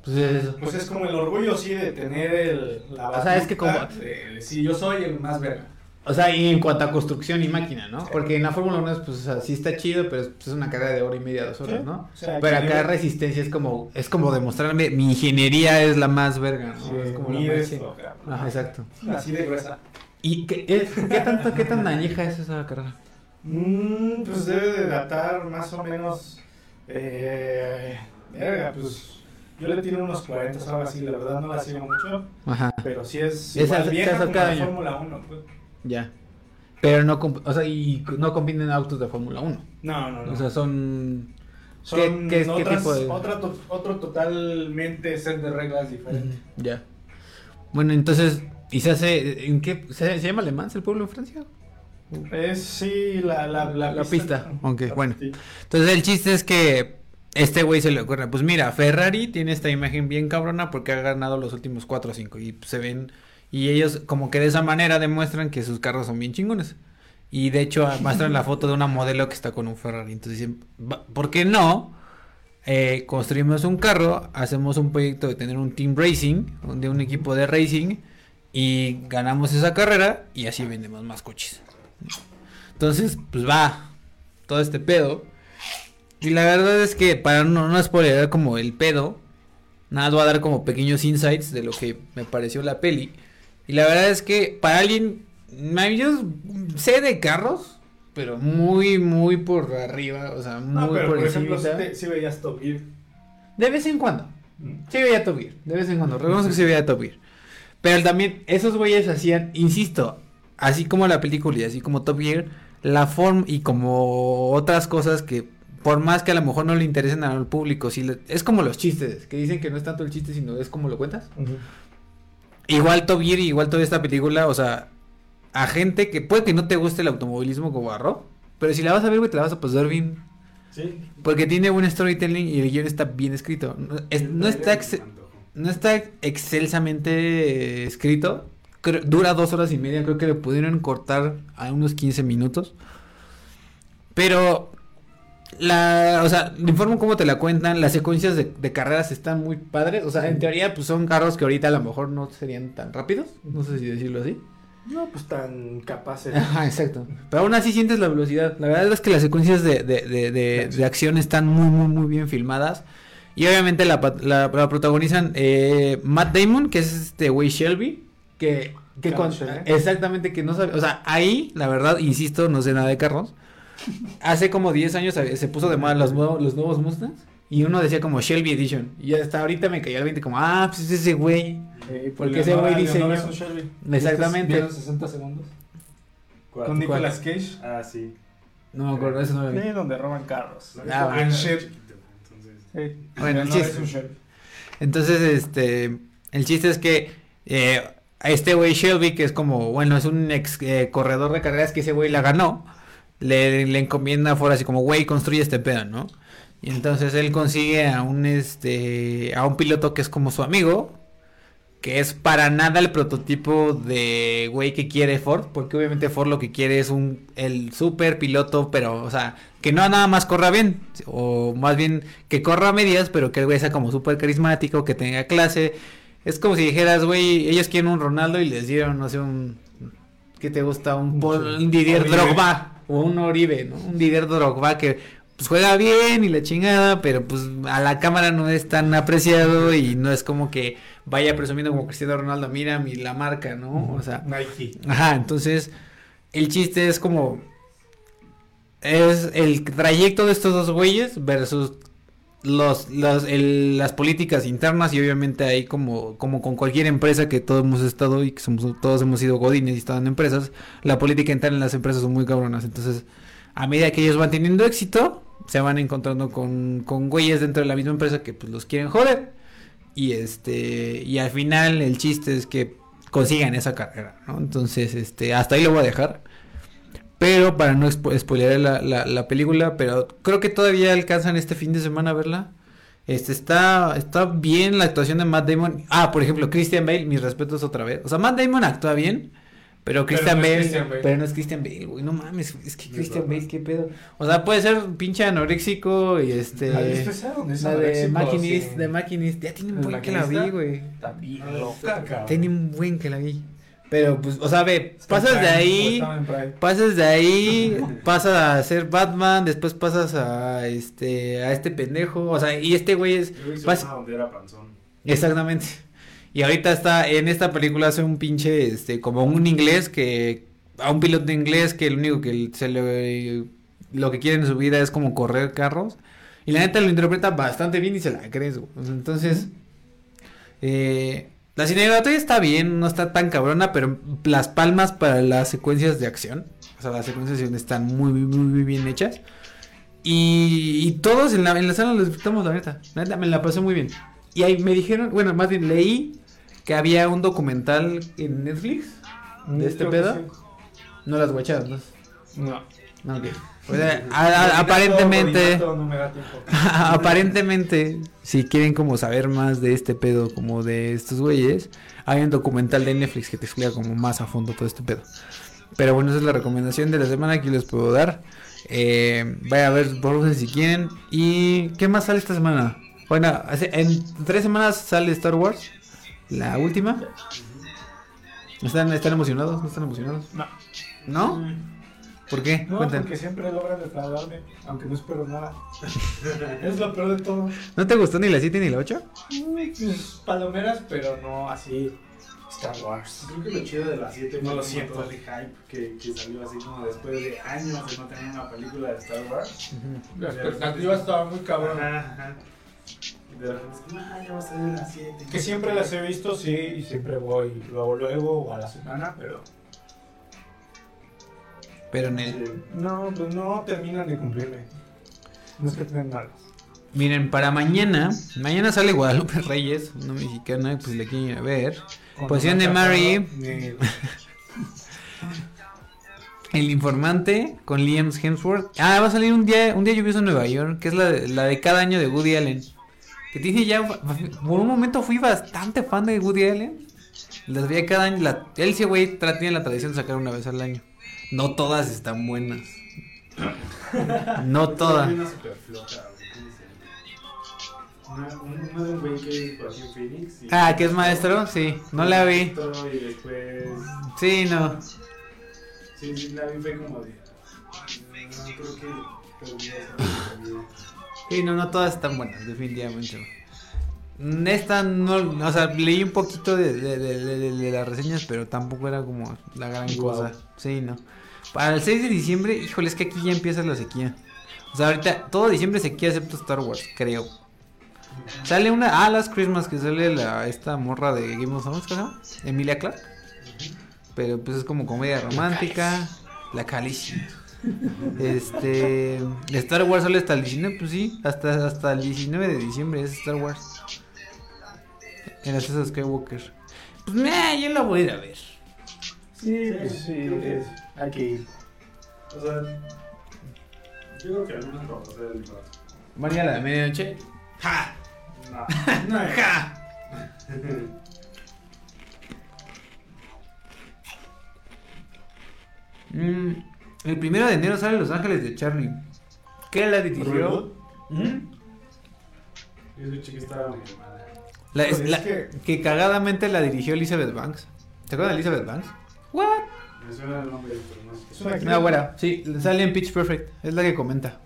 Pues es eso. pues es como el orgullo, sí, de tener el, la O sea, es que como- batuta de decir, yo soy el más verga. O sea, y en cuanto a construcción y máquina, ¿no? Porque en la Fórmula 1 es, pues, o sea, sí está chido, pero es, pues, es una carrera de hora y media, dos horas, Sí. ¿no? O sea, Pero acá resistencia es como, es como demostrarme, mi ingeniería es la más verga, ¿no? Sí, es como la más esto. Ajá, exacto. Así de gruesa. ¿Y qué, es- qué tanto, qué tan añeja es esa carrera? Mm, pues debe de datar más o menos. Eh, verga, pues yo le tiro unos 40 o algo así, la verdad no la sigo mucho. Ajá, Pero sí es Esa vieja como cada la año. Fórmula 1. Pues. Ya. Pero no, o sea, y no compiten en autos de Fórmula 1. No, no, no. O sea, son... Son ¿qué- qué- qué otras- tipo de- otra to- otro totalmente set de reglas diferentes. Ya. Bueno, entonces, ¿y se hace, en qué, se, se llama Le Mans el pueblo en Francia? Es sí, la, la, la, La pista, La bueno. Entonces el chiste es que este güey se le ocurre, pues mira, Ferrari tiene esta imagen bien cabrona porque ha ganado los últimos 4 o 5 y se ven y ellos como que de esa manera demuestran que sus carros son bien chingones. Y de hecho muestran la foto de una modelo que está con un Ferrari. Entonces dicen, "Va- ¿por qué no? Eh, construimos un carro, hacemos un proyecto de tener un team racing, de un equipo de racing y ganamos esa carrera y así vendemos más coches. Entonces, pues va todo este pedo. Y la verdad es que para no, no spoiler como el pedo, nada, voy a dar como pequeños insights de lo que me pareció la peli. Y la verdad es que para alguien, yo sé de carros, pero muy, muy por arriba, o sea, muy No, pero por por ejemplo, si, encimita. te- si veías Top Gear. De vez en cuando. Sí veía Top Gear, de vez en cuando. Reconozco que sí veía Top Gear. Pero también, esos güeyes hacían, insisto, así como la película y así como Top Gear, la forma y como otras cosas que por más que a lo mejor no le interesen al público, si le- es como los chistes, que dicen que no es tanto el chiste, sino es como lo cuentas. Igual Top Gear y igual toda esta película, o sea, a gente que puede que no te guste el automovilismo como a Rob, pero si la vas a ver, güey, te la vas a pasar bien. Sí. Porque tiene buen storytelling y el guion está bien escrito. No, es- El no está, ex- no está excelsamente escrito. Creo- dura dos horas y media. Creo que le pudieron cortar a unos 15 minutos. Pero la, o sea, le informo cómo te la cuentan. Las secuencias de, de carreras están muy padres. O sea, en teoría, pues son carros que ahorita a lo mejor no serían tan rápidos. No sé si decirlo así. No, pues tan capaces. Ajá, exacto. Pero aún así sientes la velocidad. La verdad es que las secuencias de, de, de, de, de acción están muy, muy, muy bien filmadas. Y obviamente la, la, la protagonizan eh, Matt Damon, que es este güey Shelby. Que, que con- exactamente que no sabe. O sea, ahí, la verdad, insisto, no sé nada de carros. Hace como 10 años se puso de moda los, nuevos- los nuevos Mustangs. Y uno decía como Shelby Edition. Y hasta ahorita me cayó el 20 como, ah, pues es ese güey. Eh, Porque ese güey diseñó- es un Shelby. Exactamente. ¿Vieron 60 segundos? ¿Cuál? Con. Nicolas Cage. Ah, sí. No me acuerdo, eso no lo vi. Sí, donde roban carros. Ah, bueno. entonces. Sí. Bueno, el no chiste- es un Shelby. Entonces, este, el chiste es que eh, a este güey Shelby, que es como, bueno, es un ex eh, corredor de carreras que ese güey la ganó, le, le encomienda fuera así como, güey, construye este pedo, ¿no? Y entonces él consigue a un, este, a un piloto que es como su amigo, que es para nada el prototipo de güey que quiere Ford, porque obviamente Ford lo que quiere es un, el super piloto, pero, o sea, que no nada más corra bien, o más bien que corra a medias, pero que el güey sea como súper carismático, que tenga clase. Es como si dijeras, güey, ellos quieren un Ronaldo y les dieron, no sé, un... ¿Qué te gusta? Un, un Didier. Drogba, o un Oribe, ¿no? Un Didier Drogba que pues juega bien y la chingada, pero pues a la cámara no es tan apreciado y no es como que vaya presumiendo como Cristiano Ronaldo, mira mi la marca, ¿no? O sea, Nike. Ajá, entonces el chiste es como es el trayecto de estos dos güeyes versus los, los el- las políticas internas y obviamente ahí como como con cualquier empresa que todos hemos estado y que somos todos hemos sido godines y estado en empresas, la política interna en las empresas son muy cabronas, entonces a medida que ellos van teniendo éxito, se van encontrando con, con güeyes dentro de la misma empresa que pues los quieren joder. Y este, y al final el chiste es que consigan esa carrera. Entonces, este, hasta ahí lo voy a dejar. Pero para no spo- spoilear la, la, la película, pero creo que todavía alcanzan este fin de semana a verla. Este está, está bien la actuación de Matt Damon. Ah, por ejemplo, Christian Bale, mis respetos otra vez. O sea, Matt Damon actúa bien, pero Christian, no Bale, Christian Bale. pero no es Christian Bale, güey. No mames, es que Christian. Bale, qué pedo. O sea, puede ser pinche anoréxico y este. ¿Has visto esa? ¿Dónde es La de? Maquinist, Sí. de Maquinist. Ya tiene un ¿El buen que la vi, güey. Está bien loca, cabrón. Tiene un buen que la vi. Pero, pues, o sea, ve, pasas de ahí, pasas de ahí, pasas a ser Batman, después pasas a este, a este pendejo, o sea, y este güey es, donde era panzón. exactamente. Y ahorita está, en esta película hace un pinche, este, como un inglés que, a un piloto inglés que lo único que se le, lo que quiere en su vida es como correr carros. Y la neta lo interpreta bastante bien y se la crees, güey. Entonces, eh, la cinematografía está bien, no está tan cabrona, pero las palmas para las secuencias de acción, o sea, las secuencias de acción están muy, muy, muy, bien hechas. Y, y todos en la, en la sala lo disfrutamos, la neta. La neta, me la pasé muy bien. Y ahí me dijeron, bueno, más bien leí que había un documental en Netflix de este Creo que pedo. No las guachadas, ¿no? No. No, ok. Pues, a- a- aparentemente, No me da tiempo. aparentemente, si quieren como saber más de este pedo, como de estos güeyes, hay un documental de Netflix que te explica como más a fondo todo este pedo. Pero bueno, esa es la recomendación de la semana que les puedo dar. Eh, vaya a ver Borges si quieren. ¿Y qué más sale esta semana? Bueno, hace- en tres semanas sale Star Wars, la última. ¿Están, están emocionados? ¿No están emocionados? No. ¿No? ¿Por qué? No, porque siempre logran defraudarme, aunque no espero nada. es lo peor de todo. ¿No te gustó ni la 7 ni la 8? Pues, palomeras, pero no así Star Wars. Creo que lo chido de las 7 No fue lo siento. todo el hype que, que salió así como después de años de no tener una película de Star Wars. La expectativa estaba muy cabrona. Ajá, ajá. Y de repente ah, ya va a salir las 7. Que siempre las he visto, sí, y siempre voy luego, luego o a la semana, pero Pero en el... No, pues no terminan de cumplirle. No es que tengan. Miren, para mañana, mañana sale Guadalupe Reyes, una mexicana, pues le quieren ir a ver. Posición de Mary, El informante con Liam Hemsworth. Ah, va a salir un día, un día lluvioso en Nueva York, que es la de, la de cada año de Woody Allen. Que tiene ya, por un momento fui bastante fan de Woody Allen. Las veía cada año. La, él sí, güey, tiene la tradición de sacar una vez al año. No todas están buenas. No todas. Ah, que es maestro, sí, no la vi. Sí, no. Sí, sí, la vi, fue como de. No, creo que. perdí esa vida. Sí, no, no todas están buenas, definitivamente. Esta no, o sea, leí un poquito de, de, de- de- de las reseñas, pero tampoco era como la gran Wow. cosa. Sí, no. Para el 6 de diciembre, híjole, es que aquí ya empieza la sequía. O sea, ahorita todo diciembre sequía excepto Star Wars, creo. Sale una, ah, Last Christmas, que sale la, esta morra de Game of Thrones, ¿cómo se llama? Emilia Clark. Pero pues es como comedia romántica. La Calici. Este. Star Wars sale hasta el 19, pues sí, hasta, hasta el 19 de diciembre es Star Wars. En la de Skywalker. Pues meh, yo la voy a ir a ver. Sí, pues sí, es, hay que ir. O sea. Yo creo que algunos vamos a hacer el rato. María la de medianoche. ¡Ja! No. No, ¡Ja! Mm, el primero de enero sale Los Ángeles de Charlie. ¿Qué la dirigió? Escuché que estaba muy mala. La- es- es la- que- que cagadamente la dirigió Elizabeth Banks. ¿Te acuerdas de Elizabeth Banks? What? Me suena el nombre, pero no sé. Es una Una güera. Sí, sale en Pitch Perfect. Es la que comenta.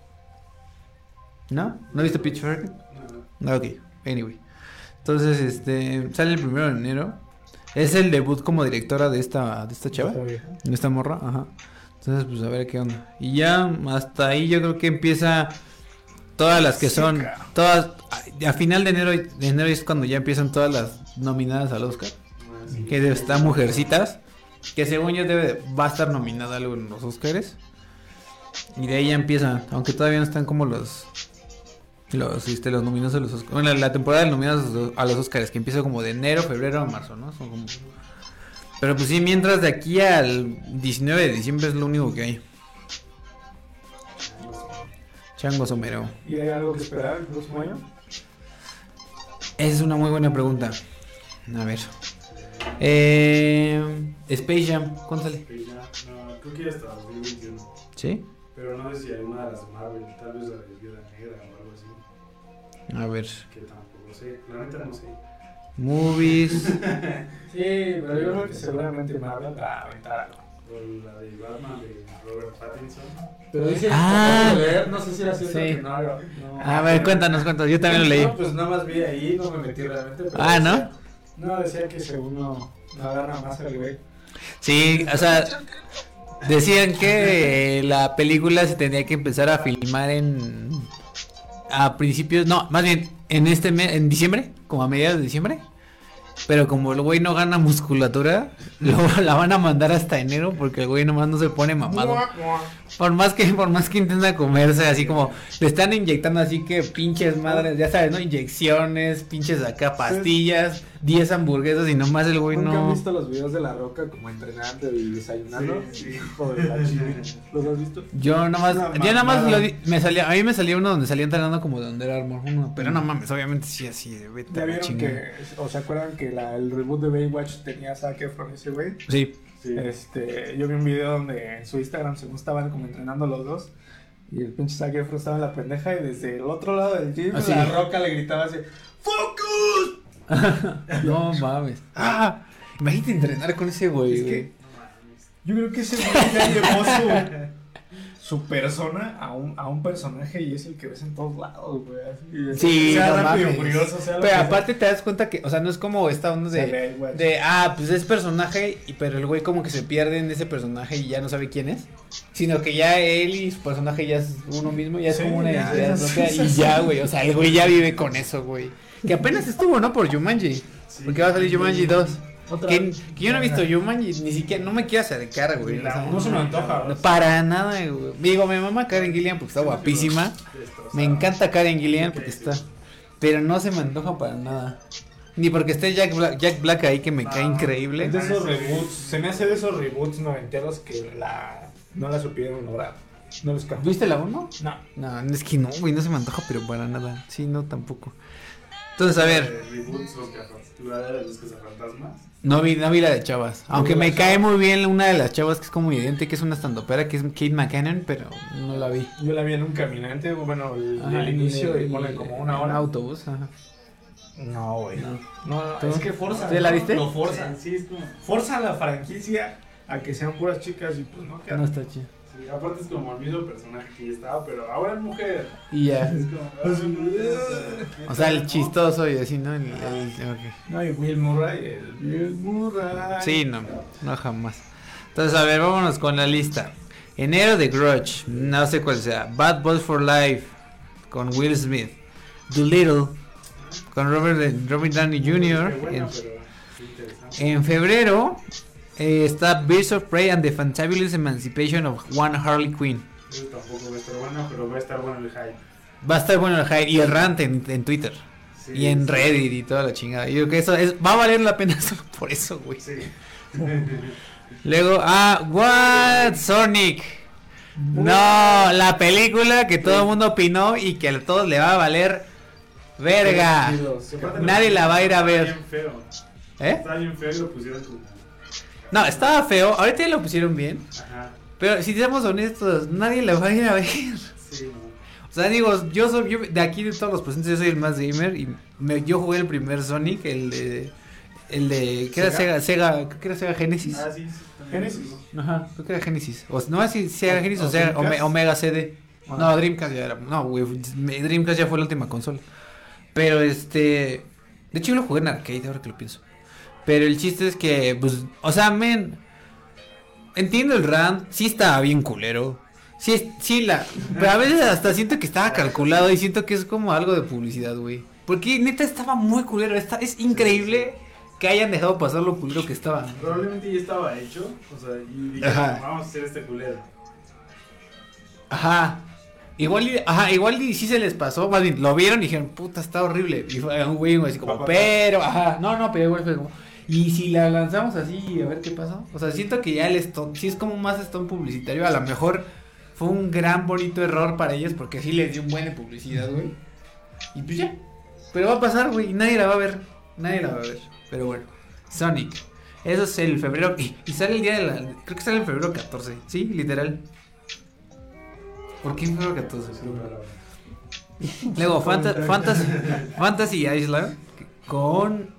¿No? ¿No viste Pitch Perfect? No, Ah, ok. Anyway. Entonces, este. Sale el primero de enero. Es el debut como directora de esta, de esta chava. Está. De esta morra. Ajá. Entonces, pues a ver qué onda. Y ya hasta ahí yo creo que empieza. Todas las que son. Todas. A, a final de enero, de enero es cuando ya empiezan todas las nominadas al Oscar. sí. Que estar Mujercitas. Que según yo debe, va a estar nominada algo en los Oscars. Y de ahí ya empieza. Aunque todavía no están como los. Los, este, los nominados a los Oscars. Bueno, la, la temporada de nominados a los Oscars. Que empieza como de enero, febrero a marzo, ¿no? Son como. Pero pues sí, mientras de aquí al 19 de diciembre es lo único que hay. Chango Somero. ¿Y hay algo que esperar el próximo año? Esa es una muy buena pregunta. A ver. Eh, Space Jam, ¿cuándo sale? Que ya- No, creo que hasta 2021. ¿Sí? Pero no sé si hay una de las Marvel, tal vez la de Viuda Negra o algo así. A ver. Que tampoco sé. La neta no sé. Movies. Sí, pero yo creo que seguramente Marvel va a aventar algo. O la de Batman de Robert Pattinson. Pero dice, Ah. leer, no sé si era cierto Sí. que no, no. A ver, cuéntanos, cuéntanos. Yo también lo leí. No, pues nada más vi ahí, no me metí realmente. pero Ah, ¿no? No, decía que según no, no agarra más al güey. Sí, o sea, decían que eh, la película se tenía que empezar a filmar en a principios, no, más bien en este mes, en diciembre, como a mediados de diciembre. Pero como el güey no gana musculatura, lo, la van a mandar hasta enero porque el güey nomás no se pone mamado. Por más que, por más que intenta comerse, así como le están inyectando así que pinches madres, ya sabes, ¿no? Inyecciones, pinches acá pastillas, 10 hamburguesas y nomás el güey ¿Nunca han no. visto los videos de La Roca como entrenando y desayunando? Sí, sí. Hijo de la. ¿Los has visto? Yo nomás, Una yo nada más me salía, a mí me salía uno donde salía entrenando como de Under Armour, uno, pero no mames, obviamente sí así de vete ¿Ya vieron que, o se acuerdan que la, el reboot de Baywatch tenía a Zac Efron ese güey? Sí, Sí. Este, yo vi un video donde en su Instagram según estaban como entrenando los dos y el pinche Zac Efron estaba en la pendeja y desde el otro lado del gym Así. la roca le gritaba así ¡Focus! no mames. Ah, imagínate entrenar con ese güey. Es güey. que yo creo que ese güey ya llevó su, su persona a un, a un personaje y es el que ves en todos lados, güey. así. Sí, sea no rápido, mames. furioso, sea lo Pero sea. aparte te das cuenta que, o sea, no es como esta onda de, ah, pues es personaje, y pero el güey como que se pierde en ese personaje y ya no sabe quién es. Sino que ya él y su personaje ya es uno mismo, ya es Sí, como una identidad propia y ya, güey. O sea, el güey ya vive con eso, güey. Que apenas estuvo, ¿no? Por Jumanji. Porque va a salir Jumanji 2. Otra Que, yo no he visto Yuman y ni siquiera, no me quiero acercar, güey. Ni la o sea, uno. No se me antoja. Para nada, güey. Digo, mi mamá Karen Gillian porque está guapísima. Me encanta Karen Gillian porque está. Pero no se me antoja para nada. Ni porque esté Jack Black, Jack Black ahí que me cae No. increíble. Es de esos reboots. Se me hace de esos reboots noventeros que la, no la supieron lograr. No les. ¿Viste la 1? No. No, es que no, güey, no se me antoja, pero para nada. Sí, no, tampoco. Entonces, a ver, no vi, no vi la de chavas. Aunque me cae muy bien una de las chavas que es como evidente que es una estandopera, que es Kate McKinnon, pero no la vi. Yo la vi en un caminante, bueno, el, Ajá, el en inicio y pone como en una un hora. autobús, ajá. No, güey. No. No, no, es que forza. ¿Tú ya la ¿no? viste? Lo forza. Sí, es como. Forza la franquicia a que sean puras chicas y pues no queda. No está chido. Aparte es como el mismo personaje que ya estaba, pero ahora es mujer. Y ya. Es como. O sea, el chistoso y así, ¿no? El- el- ok. No, y Will Murray, el Will Murray. Sí, no, no jamás. Entonces, a ver, vámonos con la lista. Enero de Grudge, no sé cuál sea. Bad Boys for Life, con Will Smith. Doolittle, con Robert, Robert Downey Jr. En, en febrero eh, está Birds of Prey and the Fantabulous Emancipation of One Harley Quinn. Eso tampoco va a estar bueno, pero va a estar bueno el hype. Va a estar bueno el hype y el rant en, en Twitter. Sí, y en sí. Reddit y toda la chingada. Yo creo que eso es, va a valer la pena solo por eso, güey. Sí. Luego, ah, what? Sonic. No, la película que todo el mundo opinó y que a todos le va a valer verga. Nadie la va a ir a ver. Está bien feo. ¿Eh? Está bien feo y lo pusieron. No, estaba feo. Ahorita ya lo pusieron bien. Ajá. Pero si seamos honestos, nadie la va a ir a ver. Sí, no. O sea, digo, yo soy yo, de aquí de todos los presentes, yo soy el más gamer. Y me- yo jugué el primer Sonic, el de. El de. ¿Qué era Sega? Sega, que era Sega Genesis. Ah, sí. Genesis. Ajá, creo que era Genesis. O, no sé si Sega O- Genesis o, o Sega. Ome- Omega CD. No, Dreamcast ya era. No, güey. Dreamcast ya fue la última consola. Pero este. De hecho, yo lo jugué en arcade, ahora que lo pienso. Pero el chiste es que, pues. O sea, men. Entiendo el rant. Sí estaba bien culero. Sí, sí, la. Pero a veces hasta siento que estaba calculado y siento que es como algo de publicidad, güey. Porque neta estaba muy culero. Está, es increíble que hayan dejado pasar lo culero que estaba. Probablemente ya estaba hecho. O sea, y dijeron, vamos a hacer este culero. Ajá. Igual, y- ajá, igual y sí se les pasó, más bien, lo vieron y dijeron, puta, está horrible. Y fue un güey así como, pero, ajá, no, no, pero igual fue como, y si la lanzamos así, a ver qué pasó. O sea, siento que ya el stone, sí es como más stone publicitario, a lo mejor fue un gran bonito error para ellos porque sí les dio un buen de publicidad, güey. Y pues ya. Pero va a pasar, güey, y nadie la va a ver. Nadie la va a ver. Pero bueno, Sonic. Eso es el febrero. Y, y sale el día de la. Creo que sale en febrero 14. Sí, literal. ¿Por qué en febrero 14? Luego, Fanta- Fantasy, Fantasy Island con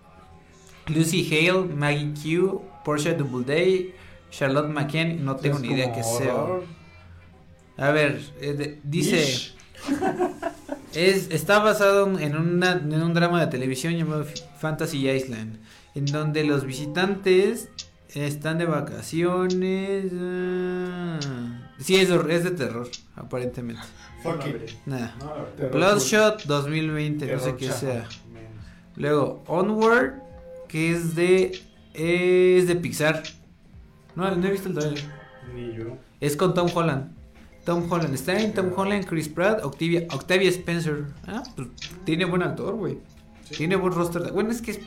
Lucy Hale, Maggie Q, Portia Doubleday, Charlotte McKen. No tengo ni idea qué sea. A ver, eh, de- dice. Es, está basado en, una, en un drama de televisión llamado F- Fantasy Island, en donde los visitantes están de vacaciones. ah. Sí, es, hor- es de terror, aparentemente. Fuck it. Nada. Bloodshot 2020, no sé qué sea. Luego, Onward, que es de. Es de Pixar. No, no he visto el trailer. Ni yo. Es con Tom Holland. Tom Holland está en Tom Holland, Chris Pratt, Octavia, Octavia Spencer. Ah, pues tiene buen actor, güey. Sí. Tiene buen roster. de- Bueno, es que es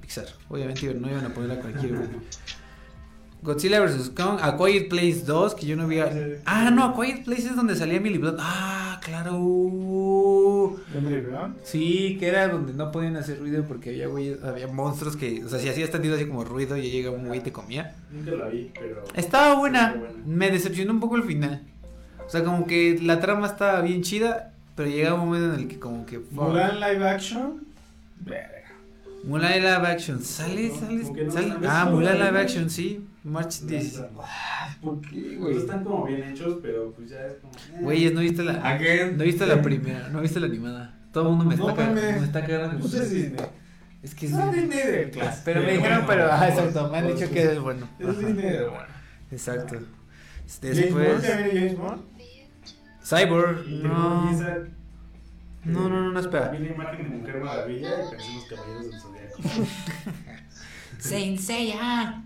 Pixar. Obviamente no iban a poner a cualquiera. güey. Godzilla vs. Kong, A Quiet Place 2, que yo no vi. a- Ah, no, A Quiet Place es donde salía Millie Blood. Ah, claro. Sí, que era donde no podían hacer ruido porque había güey, había monstruos que, o sea, si hacías tantito así como ruido y llega un güey y te comía. Nunca la vi, pero. Estaba buena. Me decepcionó un poco el final. O sea, como que la trama estaba bien chida, pero llegaba un momento en el que como que... Mulan live action. Mulan live action. ¿Sale? No, ¿Sale? no sale? Ah, Mulan la live action, sí. March 10. ¿Por qué, Pues están como bien hechos, pero pues ya es como. eh. Güeyes, ¿no viste la... Again. No viste la primera, no viste la animada. Todo el mundo me No está cagando. Me está cagando. Pues es Disney. Es que es... Es Disney de clase. Pero me dijeron, pero... Ah, exacto. Me han dicho que es bueno. Es Ajá. Disney de bueno. Exacto. Después... ¿ya viene James Bond? Cyborg. No. No, no, no, no, espera. Vi la imagen de Mujer Maravilla y pensé en los caballeros del zodiaco. Saint Seiya.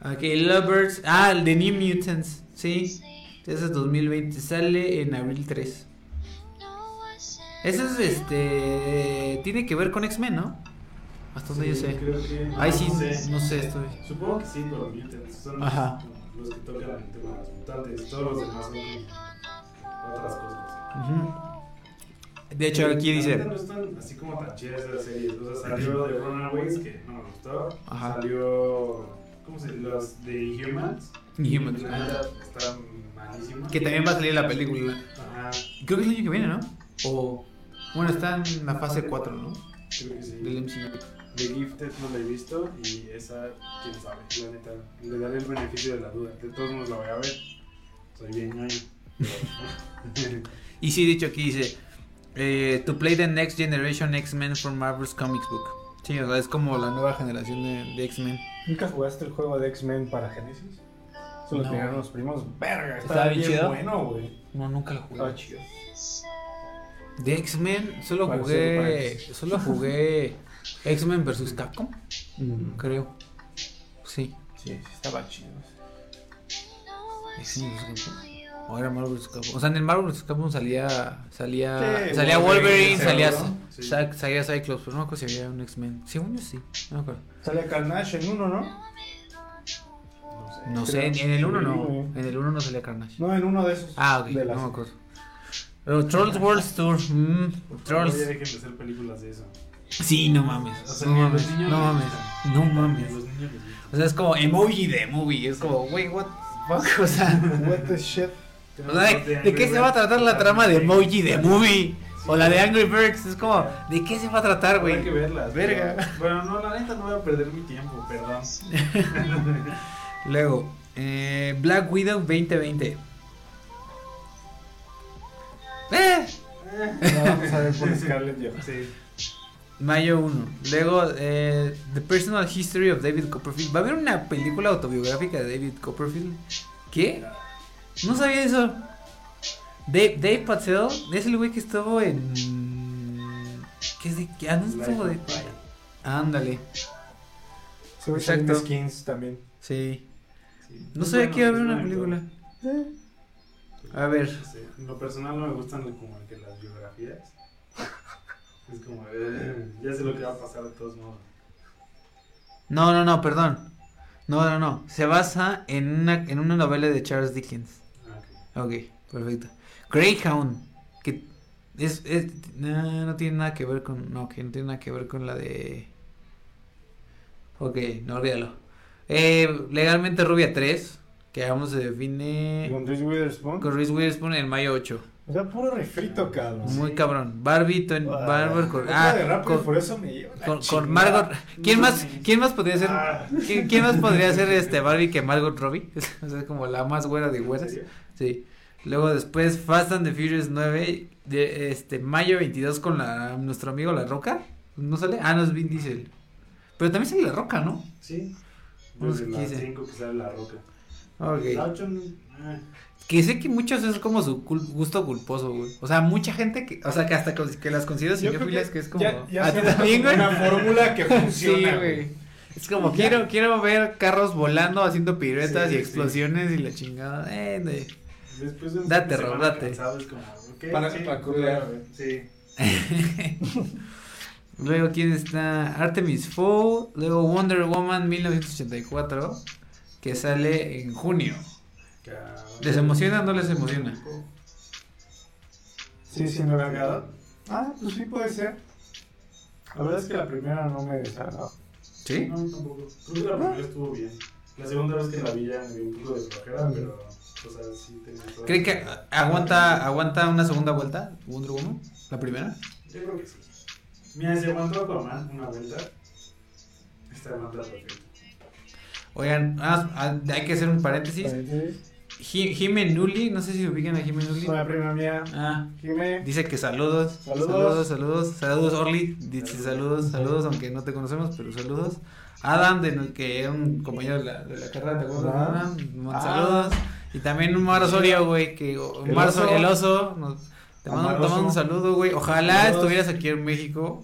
Ok, Lovers. Ah, el de New Mutants. Sí. Ese es 2020. Sale en abril 3. Ese es este. Tiene que ver con X-Men, ¿no? Hasta donde yo sé. Creo que. Ay, sí, no sé. no sé, estoy. Supongo que sí, pero Mutants son Ajá. los que tocan el tema de las mutantes. Todos los demás son otras cosas. Ujú. De hecho, aquí dice. No están así como tan chidas esas series. O sea, salió de Runaways, que no me gustó. Ajá. Salió. ¿Cómo se llama? Los de Humans. Humans. La neta está malísima. Que también va a salir la película. Ajá. Creo que es el año que viene, ¿no? O. Bueno, está en la fase 4, ¿no? Creo que sí. Del MCU. The Gifted no la he visto y esa, quién sabe, la neta, le daré el beneficio de la duda. De todos modos la voy a ver. Soy bien ñoño. Y sí, dicho aquí dice. Eh, to play the next generation X-Men from Marvel's Comics Book. Sí, o sea, es como la nueva generación de, de X-Men. ¿Nunca jugaste el juego de X-Men para Genesis? Solo No. tenían los primos. Verga, ¿Estaba estaba bien chido? bueno, güey. No, nunca lo Estaba jugué. chido. De X-Men, solo jugué. Solo jugué X-Men vs Capcom, Mm, creo. Sí. Sí, sí, estaba chido. X-Men vs Capcom. O era Marvel vs Capcom. O sea, en el Marvel vs Capcom salía. Salía. Sí, salía Wolverine, Wolverine, salía. seguro. Sí. Salía Cyclops, pero no me acuerdo si había un X-Men. Según yo sí, no me acuerdo. Sale Carnage en uno, ¿no? No sé. No sé, en el 1 Sí, no. En el 1 no salía Carnage. No, en uno de esos. Ah, ok, de no las- me acuerdo. Pero Trolls World Tour. mm, Trolls. Ya dejen de hacer películas de eso. Sí, no mames. O sea, No mames. No mames. No mames. los niños les gusta. O sea, es como emoji de movie. Es como, wey, what the fuck. O sea, What the shit. O sea, ¿de, de qué se va a tratar la trama de emoji de movie? O la de Angry Birds. Es como, ¿de qué se va a tratar, Habrá que güey? verlas. Verga. pero- Bueno, no, la neta no voy a perder mi tiempo, perdón. Luego, eh, Black Widow 2020. Eh. No, vamos a ver por Scarlett. Sí. Mayo 1. Luego, eh, The Personal History of David Copperfield. ¿Va a haber una película autobiográfica de David Copperfield? ¿Qué? No sabía eso. Dave, Dave Patel es el güey que estuvo en. ¿Qué es de qué? Ah, no estuvo de. Ándale. Se ve Exacto. Skins también. Sí. Sí. No sabía bueno, que iba a haber una película. actor. A ver. Sí, En lo personal no me gustan como que las biografías. Es como, eh, ya sé lo que va a pasar de todos modos. No, no, no, perdón. No, no, no. Se basa en una, en una novela de Charles Dickens. Ah, ok. Perfecto. Greyhound, que es, es no, no tiene nada que ver con, no, que no tiene nada que ver con la de, ok, no olvídalo. Eh, legalmente Rubia 3, que aún se define Con Reese Witherspoon. con Reese Witherspoon en mayo 8. O sea, puro refrito, cabrón. Muy cabrón. Barbie, Twen- Ah, Barbie, con, ah, de con, Furioso me lleva la con- con. Margot. ¿Quién No más, mames. quién más podría ser, Ah. quién, quién más podría ser este Barbie que Margot Robbie? O sea, como la más güera de ¿En güeras. Sí. Luego después Fast and the Furious 9 de este mayo 22 con la nuestro amigo La Roca. ¿No sale? Ah, no es Vin Diesel. Pero también sale La Roca, ¿no? Sí. No sé Desde las dice. 5 que sale la roca. Ok. La eh, Que sé que muchos es como su cul- gusto culposo, güey. O sea, mucha gente que, o sea, que hasta que las considero Yo creo cinéfilas que es como ya, ya ¿A ti se también, güey? una fórmula que Sí, funciona. güey. Es como Ya. quiero quiero ver carros volando haciendo piruetas Sí, y sí. explosiones y la chingada. Eh, Después de un Date, Rob, semana date. cansado, es como, ok, Para- sí, para. Sí. Luego, ¿quién está? Artemis Fowl. Luego, Wonder Woman 1984. Que sale en junio. ¿Les emociona o no les emociona? Sí, sí, me agrada. Ah, pues sí puede ser. La verdad es que la primera no me desagradó. ¿Sí? No, tampoco. Creo que la primera estuvo bien. La segunda vez que la vi ya me dio un poco de flojera, pero, o sea, sí tenía todo. ¿Creen que aguanta, aguanta una segunda vuelta Wonder Woman? ¿La primera? Yo creo que sí. Mira, si aguantó Aquaman una vuelta, esta aguanta perfecto. Oigan, ah, hay que hacer un paréntesis. Paréntesis. Ji- Jime Nuli, no sé si ubican a Jime Nuli. Soy la prima mía. Ah, Jime. dice que saludos. Saludos. Saludos, saludos. Saludos, Orly. Dice saludos, saludos, aunque no te conocemos, pero saludos. Adam, de, que era un compañero de la, de la carrera, ¿te acuerdas? Ah. Adam? Ah. Saludos. Y también Omar Osorio, güey, que Omar oso. Osorio, el oso. nos- te, mando, un Oso. saludo, güey. Ojalá Saludos. estuvieras aquí en México.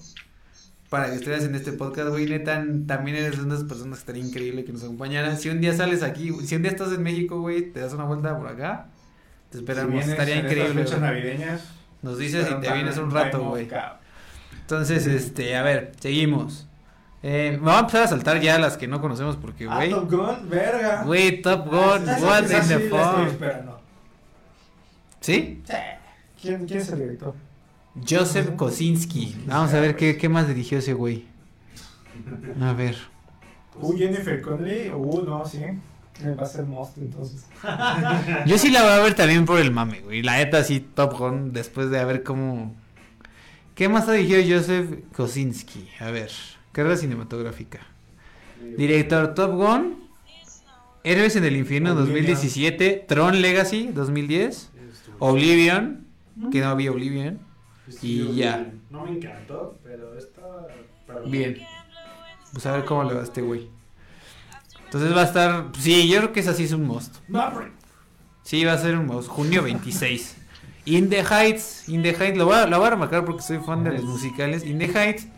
para que estuvieras en este podcast, güey. Neta, también eres una de esas personas que estaría increíble que nos acompañaran. Si un día sales aquí, si un día estás en México, güey, te das una vuelta por acá, te esperamos. Si vienes estaría increíble. fechas navideñas. Nos dices y te vienes un rato, güey. Entonces, este, a ver, seguimos. Eh, me voy a empezar a saltar ya las que no conocemos porque, Ah, güey. Top Gun, verga. Güey, Top Gun, Ah, what in sí the fuck. esperando. ¿Sí? ¿Quién, ¿Quién es el director? Joseph Kosinski. Vamos a ver qué, qué más dirigió ese güey. A ver. Uh, Jennifer Connelly. Uh, no, sí. Me va a ser Most entonces. Yo sí la voy a ver también por el mame, güey. La neta sí, Top Gun, después de a ver cómo... ¿Qué más ha dirigido Joseph Kosinski? A ver, carrera cinematográfica. Director Top Gun, Héroes en el Infierno Oblivion. 2017, Tron Legacy 2010, Oblivion, que no vi Oblivion. y ya. No me encantó, pero estaba. Bien. Pues a ver cómo le va a este güey. Entonces va a estar... Sí, yo creo que esa sí es un. Maverick. Sí, va a ser un must. Junio 26. In the Heights. In the Heights. Lo voy a, lo voy a remarcar porque soy fan de los musicales. In the Heights.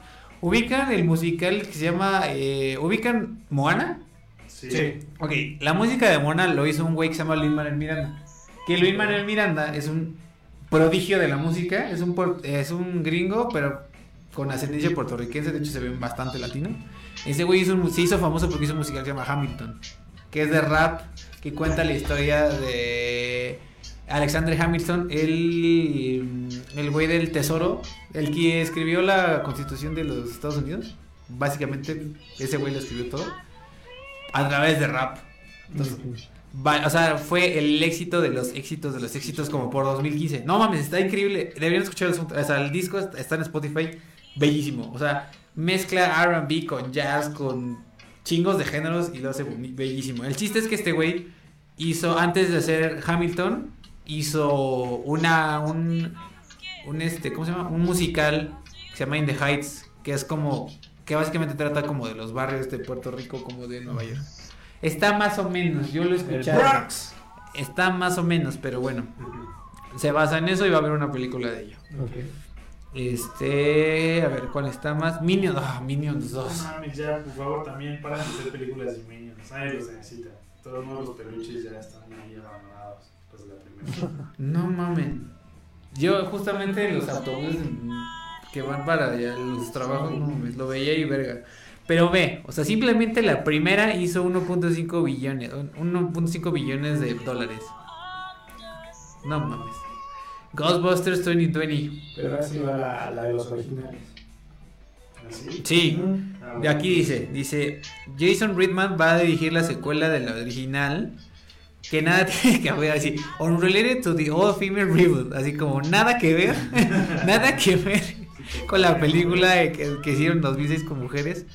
¿Ubican el musical que se llama... Eh, ¿Ubican Moana? Sí. Sí. Ok, la música de Moana lo hizo un güey que se llama Luis Manuel Miranda. Que Luis Manuel Miranda es un prodigio de la música. Es un, es un gringo, pero con ascendencia puertorriquense. De hecho, se ve bastante latino. Ese güey hizo un- se hizo famoso porque hizo un musical que se llama Hamilton. Que es de rap. Que cuenta la historia de Alexander Hamilton, el, el güey del tesoro. El que escribió la constitución de los Estados Unidos. Básicamente, ese güey lo escribió todo. A través de rap. Entonces, va- o sea, fue el éxito de los éxitos de los éxitos como por 2015. No mames, está increíble. Deberían escuchar el, o sea, el disco está en Spotify. Bellísimo. O sea, mezcla RB con jazz, con chingos de géneros y lo hace bellísimo. El chiste es que este güey hizo, antes de hacer Hamilton, hizo una, un, un este, ¿cómo se llama? Un musical que se llama In the Heights, que es como, que básicamente trata como de los barrios de Puerto Rico como de Nueva York. Está más o menos, yo lo he El escuchado. Bronx. Está más o menos, pero bueno, se basa en eso y va a haber una película de ello. Este, a ver, ¿cuál está más? Minions, ah, Minions No 2. mames, ya, por favor, también para de hacer películas de Minions. Nadie los necesita. Todos los peluches ya están ahí abandonados la primera. No mamen. Yo justamente los autobuses que van para allá, los trabajos, no mames, lo veía y verga. Pero ve, o sea, simplemente la primera hizo 1.5 billones, 1.5 billones de dólares. No mames. Ghostbusters 2020. Pero ahora sí va la, la de los originales. ¿Así? Sí, Ah, de aquí dice, dice, Jason Reitman va a dirigir la secuela de la original. Que nada tiene que ver así, unrelated to the all female reboot, así como nada que ver, nada que ver con la película que, que hicieron en 2006 con mujeres.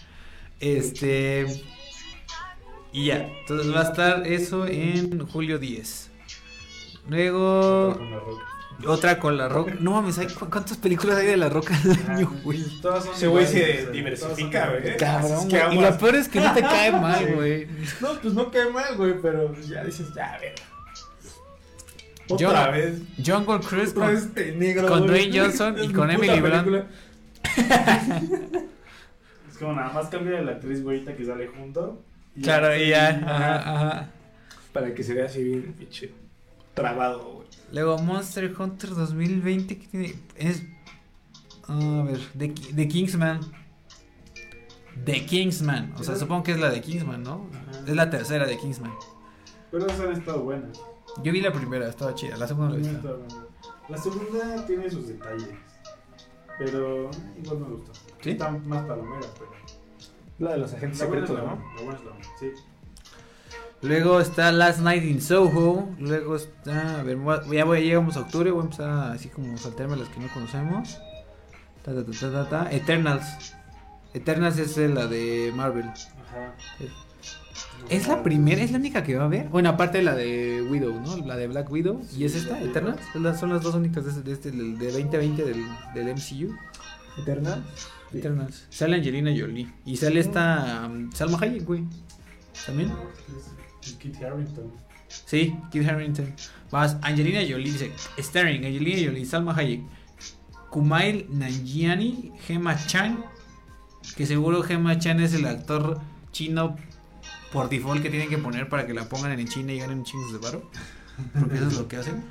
Este. Y ya, entonces va a estar eso en julio 10. Luego. Otra con la roca. No mames, ¿hay cu- ¿cuántas películas hay de la roca al año, güey? Todas son Ese güey se diversifica, güey. Cabrón, güey. Y lo peor es que no te cae mal, güey. No, pues no cae mal, güey, pero ya dices, ya, a ver. Otra vez. Jungle Cruise Otra con, vez este negro. con. Dwayne Johnson y con mi Emily Blunt. Es como nada más cambia de la actriz güerita que sale junto. y Claro, y ya. Ajá. Ajá, ajá. Para que se vea así bien, pinche. Trabado, güey. Luego Monster Hunter 2020 que tiene es a ver, The, The Kingsman. The Kingsman, o sea, supongo que es la de Kingsman, ¿no? Ajá. Es la tercera de Kingsman. Pero esas han estado buenas. Yo vi la primera, estaba chida, la segunda no la buenas. La segunda tiene sus detalles. Pero igual me gustó. ¿Sí? Está más palomera, pero. La de los agentes La buena es secretos, la ¿no? La buena es la buena, sí. Luego está Last Night in Soho, luego está, a ver, ya voy, llegamos a octubre, voy a empezar a así como saltarme las que no conocemos. Ta, ta, ta, ta, ta, ta. Eternals. Eternals es la de Marvel. Ajá. ¿Es la primera? ¿Es la única que va a haber? Bueno, aparte de la de Widow, ¿no? La de Black Widow. ¿Y es esta? ¿Eternals? Son las dos únicas de, este- de, este, del- de 2020 del, del MCU. Eterna. Eternals. Sale Angelina Jolie. Y sale esta um, Salma Hayek, güey. ¿También? Kit Harington. Sí, Kid Harrington. Más Angelina Jolie dice, starring Angelina Jolie, Salma Hayek, Kumail Nanjiani, Gemma Chan Que seguro Gemma Chan es el actor chino por default que tienen que poner para que la pongan en China y ganen chingos de varo. Porque eso es lo que hacen.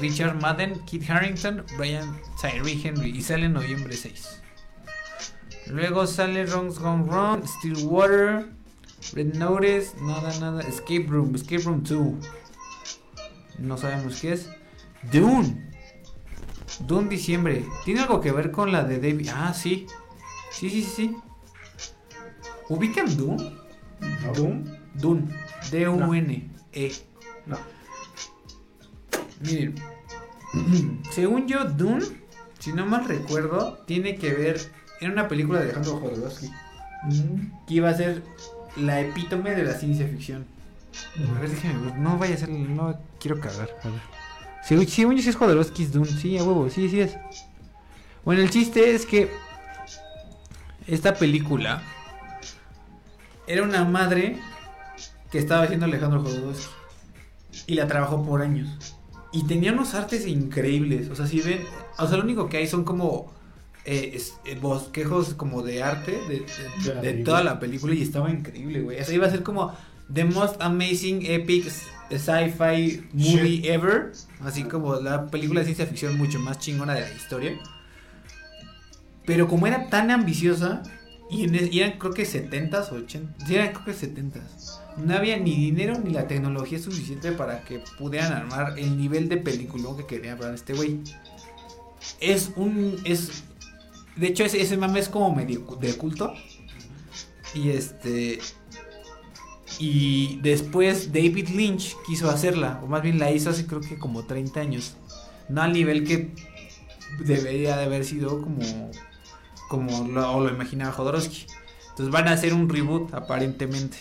Richard Madden, Kit Harrington, Brian Tyree Henry. Y sale en noviembre 6. Luego sale Wrongs Gone Wrong, Stillwater, Red Notice, nada, nada. Escape Room, Escape Room 2. No sabemos qué es. Dune. Dune diciembre. ¿Tiene algo que ver con la de David? Ah, sí. Sí, sí, sí, sí. ¿Ubican Dune? ¿Doom? Dune. D-U-N-E. No. Miren. Según yo, Dune, si no mal recuerdo, tiene que ver. Era una película de Alejandro Jodorowsky. Que iba a ser la epítome de la ciencia ficción. A ver, ver. No vaya a ser. No quiero cagar. A ver. Según, según yo, sí es Jodorowsky, Dune. Sí, a huevo. Sí, sí es. Bueno, el chiste es que. Esta película. Era una madre que estaba haciendo Alejandro Jodorowsky. Y la trabajó por años. Y tenía unos artes increíbles. O sea, si ven. O sea, lo único que hay son como. Eh, es- eh, bosquejos como de arte de, de- De la de película. toda la película y estaba increíble, güey. O sea, iba a ser como The Most Amazing Epic Sci-Fi Movie Shit. Ever. Así como la película de ciencia ficción mucho más chingona de la historia. Pero como era tan ambiciosa, y, en es- y eran creo que 70s o 80s, sí, eran creo que 70s. No había ni dinero ni la tecnología suficiente para que pudieran armar el nivel de película que quería para este güey. Es un. es De hecho, ese, ese mame es como medio de culto. Y este. Y después David Lynch quiso hacerla, o más bien la hizo hace creo que como 30 años. No al nivel que debería de haber sido como, como lo, lo imaginaba Jodorowsky. Entonces van a hacer un reboot aparentemente.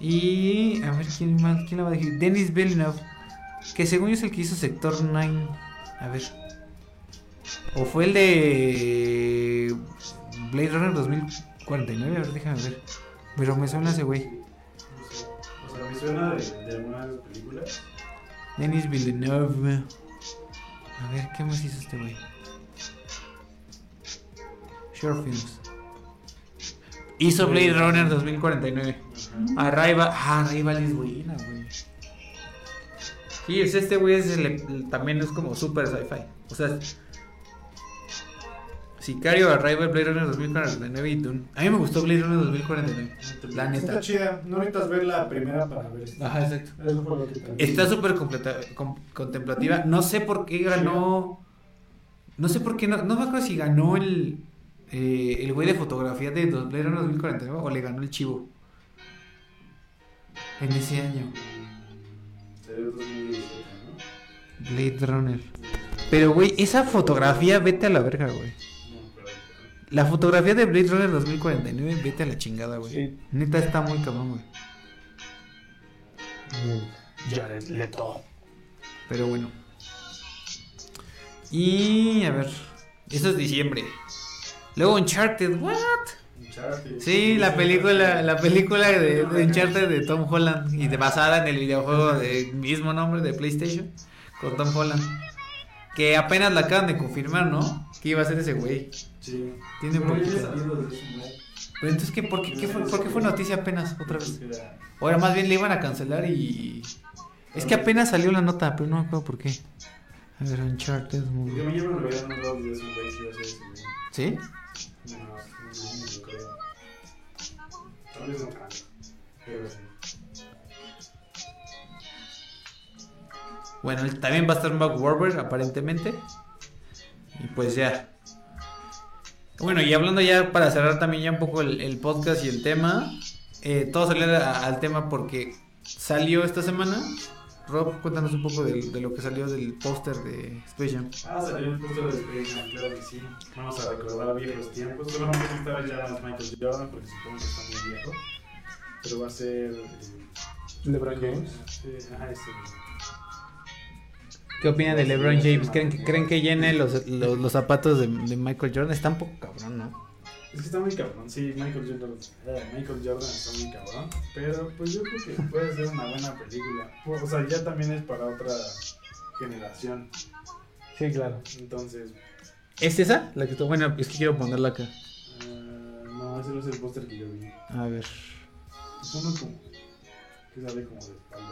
Y a ver quién más, quién la va a decir. Denis Villeneuve, que según yo es el que hizo Sector 9. A ver. O fue el de Blade Runner 2049, a ver, déjame ver. Pero me suena ese güey. No sé. O sea, me suena de, de algunas películas. Denis Villeneuve. A ver, ¿qué más hizo este güey? Short Films. Hizo Blade Runner 2049. Ajá. Arrival. Ah, Arrival es buena, güey. Sí, es este güey es el- el- también es como super sci-fi. O sea, Sicario, Arrival, Blade Runner 2049 y Dune. A mí me gustó Blade Runner 2049. La Está neta. chida. No necesitas ver la primera para ver esto. Ajá, exacto. Eso fue lo que Está súper contemplativa. No sé por qué ganó. No sé por qué. No, no me acuerdo si ganó el. eh, el güey de fotografía de Blade Runner 2049 o le ganó el chivo. En ese año. Sería 2017, ¿no? Blade Runner. Pero, güey, esa fotografía, vete a la verga, güey. La fotografía de Blade Runner 2049, vete a la chingada, güey. Sí. Neta está muy cabrón, güey. Jared Leto. Pero bueno. Y a ver. Eso es diciembre. Luego Uncharted, what? Uncharted. Sí, la película, la película de, de Uncharted de Tom Holland y de basada en el videojuego de mismo nombre de PlayStation con Tom Holland. Que apenas la acaban de confirmar, ¿no? Que iba a ser ese güey. Sí. Tiene madre. Pero entonces, ¿qué, por, qué, qué fue, por qué fue noticia apenas otra vez? O era más bien le iban a cancelar y... Es que apenas salió la nota, pero no me acuerdo por qué. A ver, Uncharted movie. ya me lo habían mandado videos un güey que iba a ser ese. ¿Sí? No, no, no, no creo. Tal vez no. Pero sí. Bueno, también va a estar Mark Wahlberg, aparentemente. Y pues ya. Bueno, y hablando ya para cerrar también ya un poco el, el podcast y el tema. eh, todo salió a- al tema porque salió esta semana. Rob, cuéntanos un poco de, de lo que salió del póster de Space Jam. Ah, salió el póster de Space Jam, claro que sí. Vamos a recordar viejos tiempos. Solamente que esta vez ya no es Michael Jordan, porque supongo que está muy viejo. Pero va a ser. eh, LeBron James. sí, ajá, ese. ¿Qué opinan de LeBron James? ¿Creen que, creen que llene los, los, los zapatos de, de Michael Jordan? Está un poco cabrón, ¿no? Es que está muy cabrón, sí, Michael Jordan, eh, Michael Jordan está muy cabrón, pero pues yo creo que puede ser una buena película. O sea, ya también es para otra generación, Sí, claro. entonces... ¿Es esa? La que bueno, es que quiero ponerla acá. eh, No, ese no es el póster que yo vi. A ver. Es uno como. que sale como de espalda.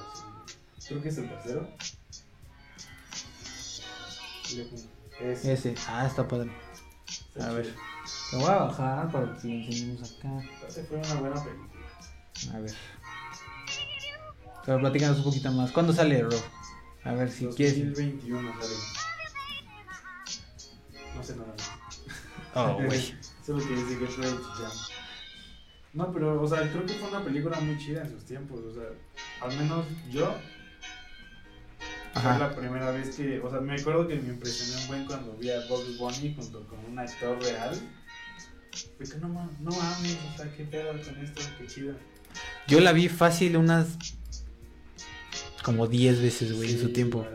así. Creo que es el tercero. Ese. Ese. Ah, está padre. Está A ver. Lo voy a bajar para que lo enseñemos acá. Ese fue una buena película. A ver. Pero platícanos un poquito más. ¿Cuándo sale, Rob? A ver si quieres. 2021 sale. No sé nada. Oh, güey. Solo que Jump. No, pero, o sea, creo que fue una película muy chida en sus tiempos. O sea, al menos yo. Fue Ajá. la primera vez que. O sea, me acuerdo que me impresioné un buen cuando vi a Bugs Bunny junto con un actor real. Fue que no, no mames, o sea, qué pedo con esto, qué chido. Yo la vi fácil unas. Como 10 veces, güey, en su tiempo.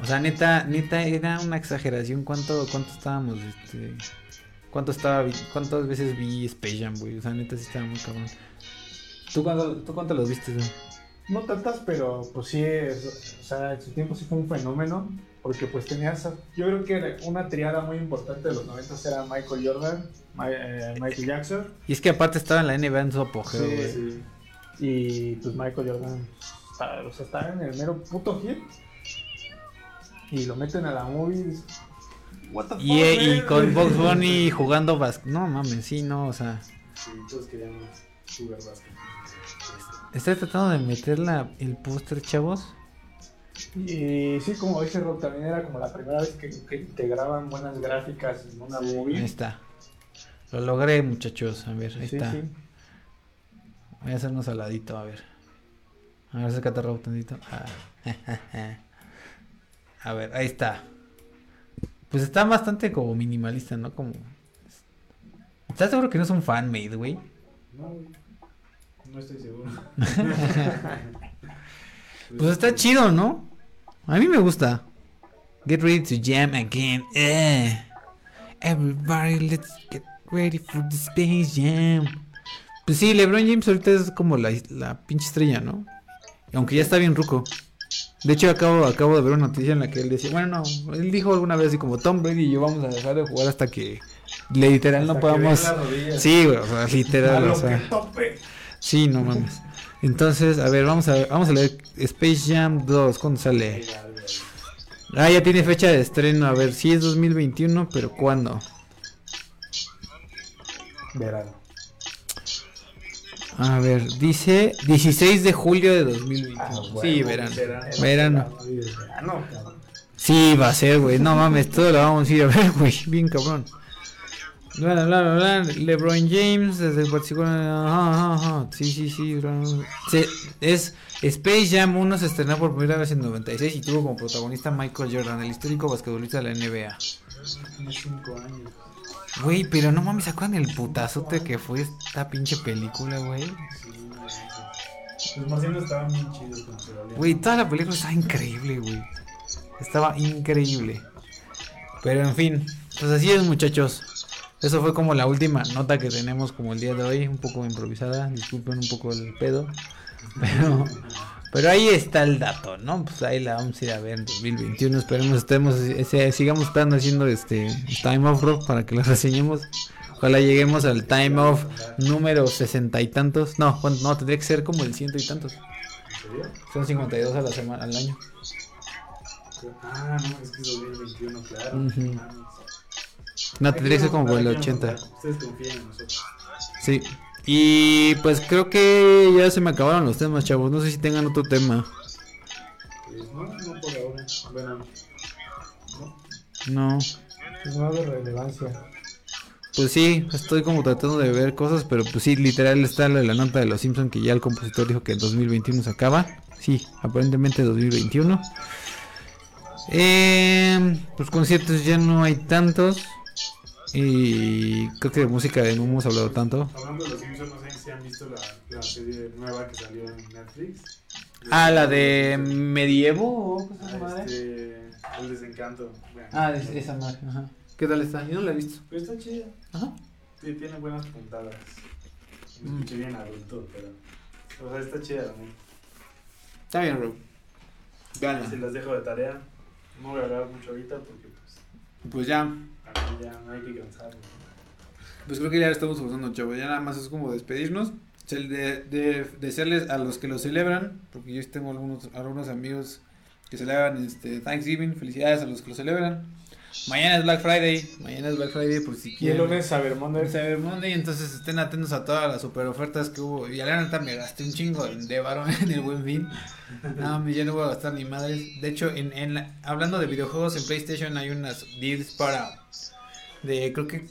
O sea, neta, neta, era una exageración. ¿Cuánto, cuánto estábamos, este. ¿Cuánto estaba, cuántas veces vi Space Jam, güey? O sea, neta, sí estaba muy cabrón. ¿Tú cuánto, tú cuánto los viste, güey? No tantas, pero pues sí, es- o sea, en su tiempo sí fue un fenómeno, porque pues tenías, yo creo que una triada muy importante de los 90 era Michael Jordan, Ma- eh, Michael Jackson Y es que aparte estaba en la NBA en su apogeo, Sí, güey. Sí. y pues Michael Jordan, está, o sea, está en el mero puto hit y lo meten a la movie. What the fuck, Y, eh, y man?" con Box Bunny jugando básquet. No mames, sí, no, o sea. Sí, todos queríamos jugar básquet. Estoy tratando de meter la, el póster, chavos. Y sí, como dice Rob, también era como la primera vez que, que integraban buenas gráficas en una Sí. movie. Ahí está. Lo logré, muchachos. A ver, ahí Sí, está. sí. Voy a hacernos al ladito, a ver. A ver, acércate, Raúl, tantito. Ah. A ver, ahí está. Pues está bastante como minimalista, ¿no? Como... ¿Estás seguro que no es un fan-made, güey? No, güey. No estoy seguro. Pues está chido, ¿no? A mí me gusta. Get ready to jam again. Eh. Everybody, let's get ready for the Space Jam. Pues sí, LeBron James ahorita es como la, la pinche estrella, ¿no? Aunque ya está bien ruco. De hecho, acabo, acabo de ver una noticia en la que él decía, bueno, no, él dijo alguna vez así como Tom Brady y yo vamos a dejar de jugar hasta que literal no Hasta podamos. Sí, güey, o sea, A literal, o sea. que tope. Sí, no mames. Entonces, a ver, vamos a, vamos a leer Space Jam 2. ¿Cuándo sale? Ah, ya tiene fecha de estreno. A ver, sí es 2021, pero ¿cuándo? Verano. A ver, dice 16 de julio de 2021. Ah, sí, bueno, verano. verano. Verano. Verano, cabrón. Sí, va a ser, güey. No mames, todo lo vamos a ir a ver, güey. Bien cabrón. Bla, bla, bla. LeBron James, desde el. Ajá, ajá, ajá. Sí, sí, sí. es Space Jam 1 se estrenó por primera vez en 96 y tuvo como protagonista Michael Jordan, el histórico basquetbolista de la NBA. Tiene 5 años. Güey, pero no mames, ¿se acuerdan el putazote que fue esta pinche película, güey? Los estaban bien chidos. Güey, toda la película estaba increíble, güey. Estaba increíble. Pero en fin, pues así es, muchachos. Eso fue como la última nota que tenemos como el día de hoy, un poco improvisada. Disculpen un poco el pedo. Pero, pero ahí está el dato, ¿no? Pues ahí la vamos a ir a ver en 2021. Esperemos estemos, ese- sigamos estando haciendo este Time Off Rock para que lo reseñemos. Ojalá lleguemos al Time Off número sesenta y tantos. No, no, tendría que ser como el ciento y tantos. Son 52 a la semana, al año. Ah, no, es que es 2021, claro. Ujú. Mames. No, tendría que ser como el hay que 80. notar. Ustedes confían en nosotros. Sí. Y pues creo que ya se me acabaron los temas, chavos. No sé si tengan otro tema. Pues no, no por ahora. No. No. Es más de relevancia. Pues sí, estoy como tratando de ver cosas, pero pues sí, literal está la nota de los Simpsons que ya el compositor dijo que en 2021 se acaba. Sí, aparentemente 2021. Eh, pues conciertos ya no hay tantos. Y creo que de música no hemos hablado tanto. Hablando de los Simpsons, no sé si han visto la, la serie nueva que salió en Netflix. Ah, la de Medievo. ¿o cómo se llama? Este, el desencanto. Vean. Ah, es- esa madre. Ajá. ¿Qué tal está? Yo no la he visto. Pues está chida. Ajá. Sí, tiene buenas puntadas. Me Mm. escuché bien adulto, pero. O sea, está chida, ¿no? Está bien, Rob. Si las dejo de tarea, no voy a hablar mucho ahorita porque, pues, Pues ya. Ya no hay que cansarme. Pues creo que ya estamos usando, chavos. Ya nada más es como despedirnos. De, de, a los que lo celebran, porque yo tengo algunos, algunos amigos que celebran este Thanksgiving. Felicidades a los que lo celebran. Mañana es Black Friday. Mañana es Black Friday por si Y el quieren. lunes Cyber Monday. Cyber Monday, entonces estén atentos a todas las super ofertas que hubo. Y a la neta me gasté un chingo de varo en el buen fin. No, ya no voy a gastar ni madres. De hecho, en, en la- hablando de videojuegos, en PlayStation hay unas deals para. De creo que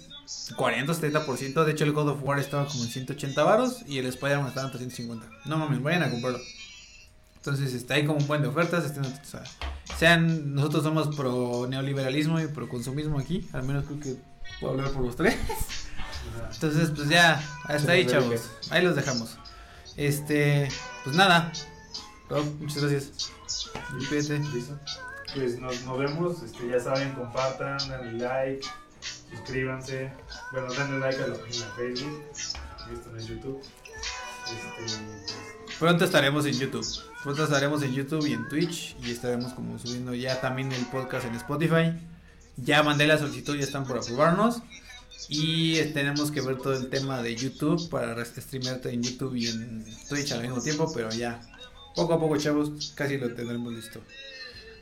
40 o 70%. De hecho, el God of War estaba como en 180 varos y el Spider-Man estaba en 350. No mames, vayan a comprarlo. Entonces está ahí como un buen de ofertas. estén atentos a- sean, nosotros somos pro neoliberalismo y pro consumismo aquí. Al menos creo que puedo hablar por los tres. Entonces, pues ya, hasta ahí, chavos. Ahí los dejamos. Este, pues nada. Rob, muchas gracias. Despídete. ¿Listo? Pues nos, nos vemos, este, ya saben, compartan, denle like, suscríbanse, bueno, denle like a la página de Facebook, esto en YouTube. Este, pues, Pronto estaremos en YouTube. Pronto estaremos en YouTube y en Twitch. Y estaremos como subiendo ya también el podcast en Spotify. Ya mandé la solicitud, ya están por aprobarnos. Y tenemos que ver todo el tema de YouTube para streamearte en YouTube y en Twitch al mismo tiempo. Pero ya, poco a poco, chavos, casi lo tendremos listo.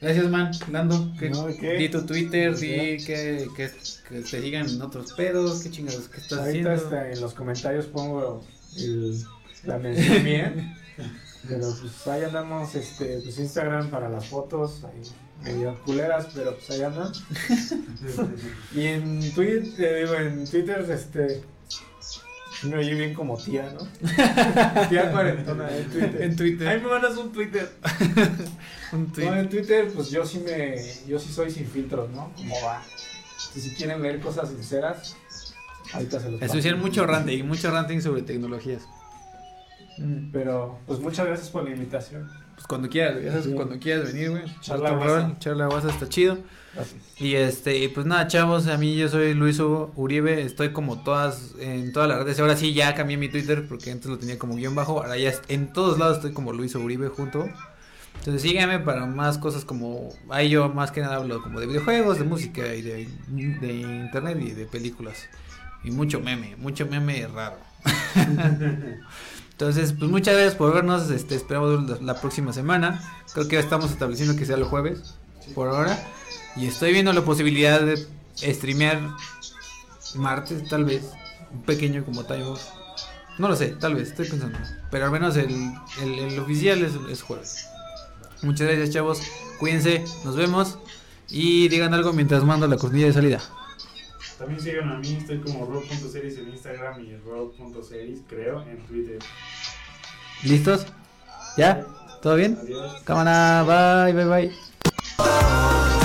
Gracias, man. Lando, ¿qué- No, ¿de qué? di tu Twitter, di que, que, que te sigan en otros pedos, qué chingados, qué estás Ahorita haciendo. este, en los comentarios pongo el, la mención bien. Pero pues ahí andamos, este, pues Instagram para las fotos, ahí medio culeras, pero pues ahí andan. Y en Twitter, digo, en Twitter, este, me oye bien como tía, ¿no? tía cuarentona en Twitter. En Twitter. Ahí me mandas un Twitter. Un tweet. No, en Twitter, pues yo sí me, yo sí soy sin filtros, ¿no? Como va. Si, si quieren ver cosas sinceras, ahorita se los Eso hicieron mucho ranting, mucho ranting sobre tecnologías. Mm, Pero, pues muchas gracias por la invitación. Pues cuando quieras, güey, ya sabes, Sí. cuando quieras venir, güey. Charla guasa. rol, Charla guasa está chido. Gracias. Y este, pues nada, chavos, a mí yo soy Luis Hugo Uribe, estoy como todas, en todas las redes. Ahora sí ya cambié mi Twitter porque antes lo tenía como guion bajo, ahora ya en todos lados estoy como Luis Uribe junto. Entonces síganme para más cosas como, ahí yo más que nada hablo como de videojuegos, de música y de, de internet y de películas. Y mucho meme, mucho meme raro. Entonces, pues muchas gracias por vernos, este, esperamos la, próxima semana. Creo que ya estamos estableciendo que sea el jueves, por ahora. Y estoy viendo la posibilidad de streamear martes, tal vez. Un pequeño como time. No lo sé, tal vez, estoy pensando. Pero al menos el, el, oficial es, es jueves. Muchas gracias, chavos. Cuídense, nos vemos. Y digan algo mientras mando la cortinilla de salida. También sigan a mí, estoy como rob.series en Instagram y rob.series, creo, en Twitter. ¿Listos? ¿Ya? ¿Todo bien? Adiós. Cámara, bye, bye, bye.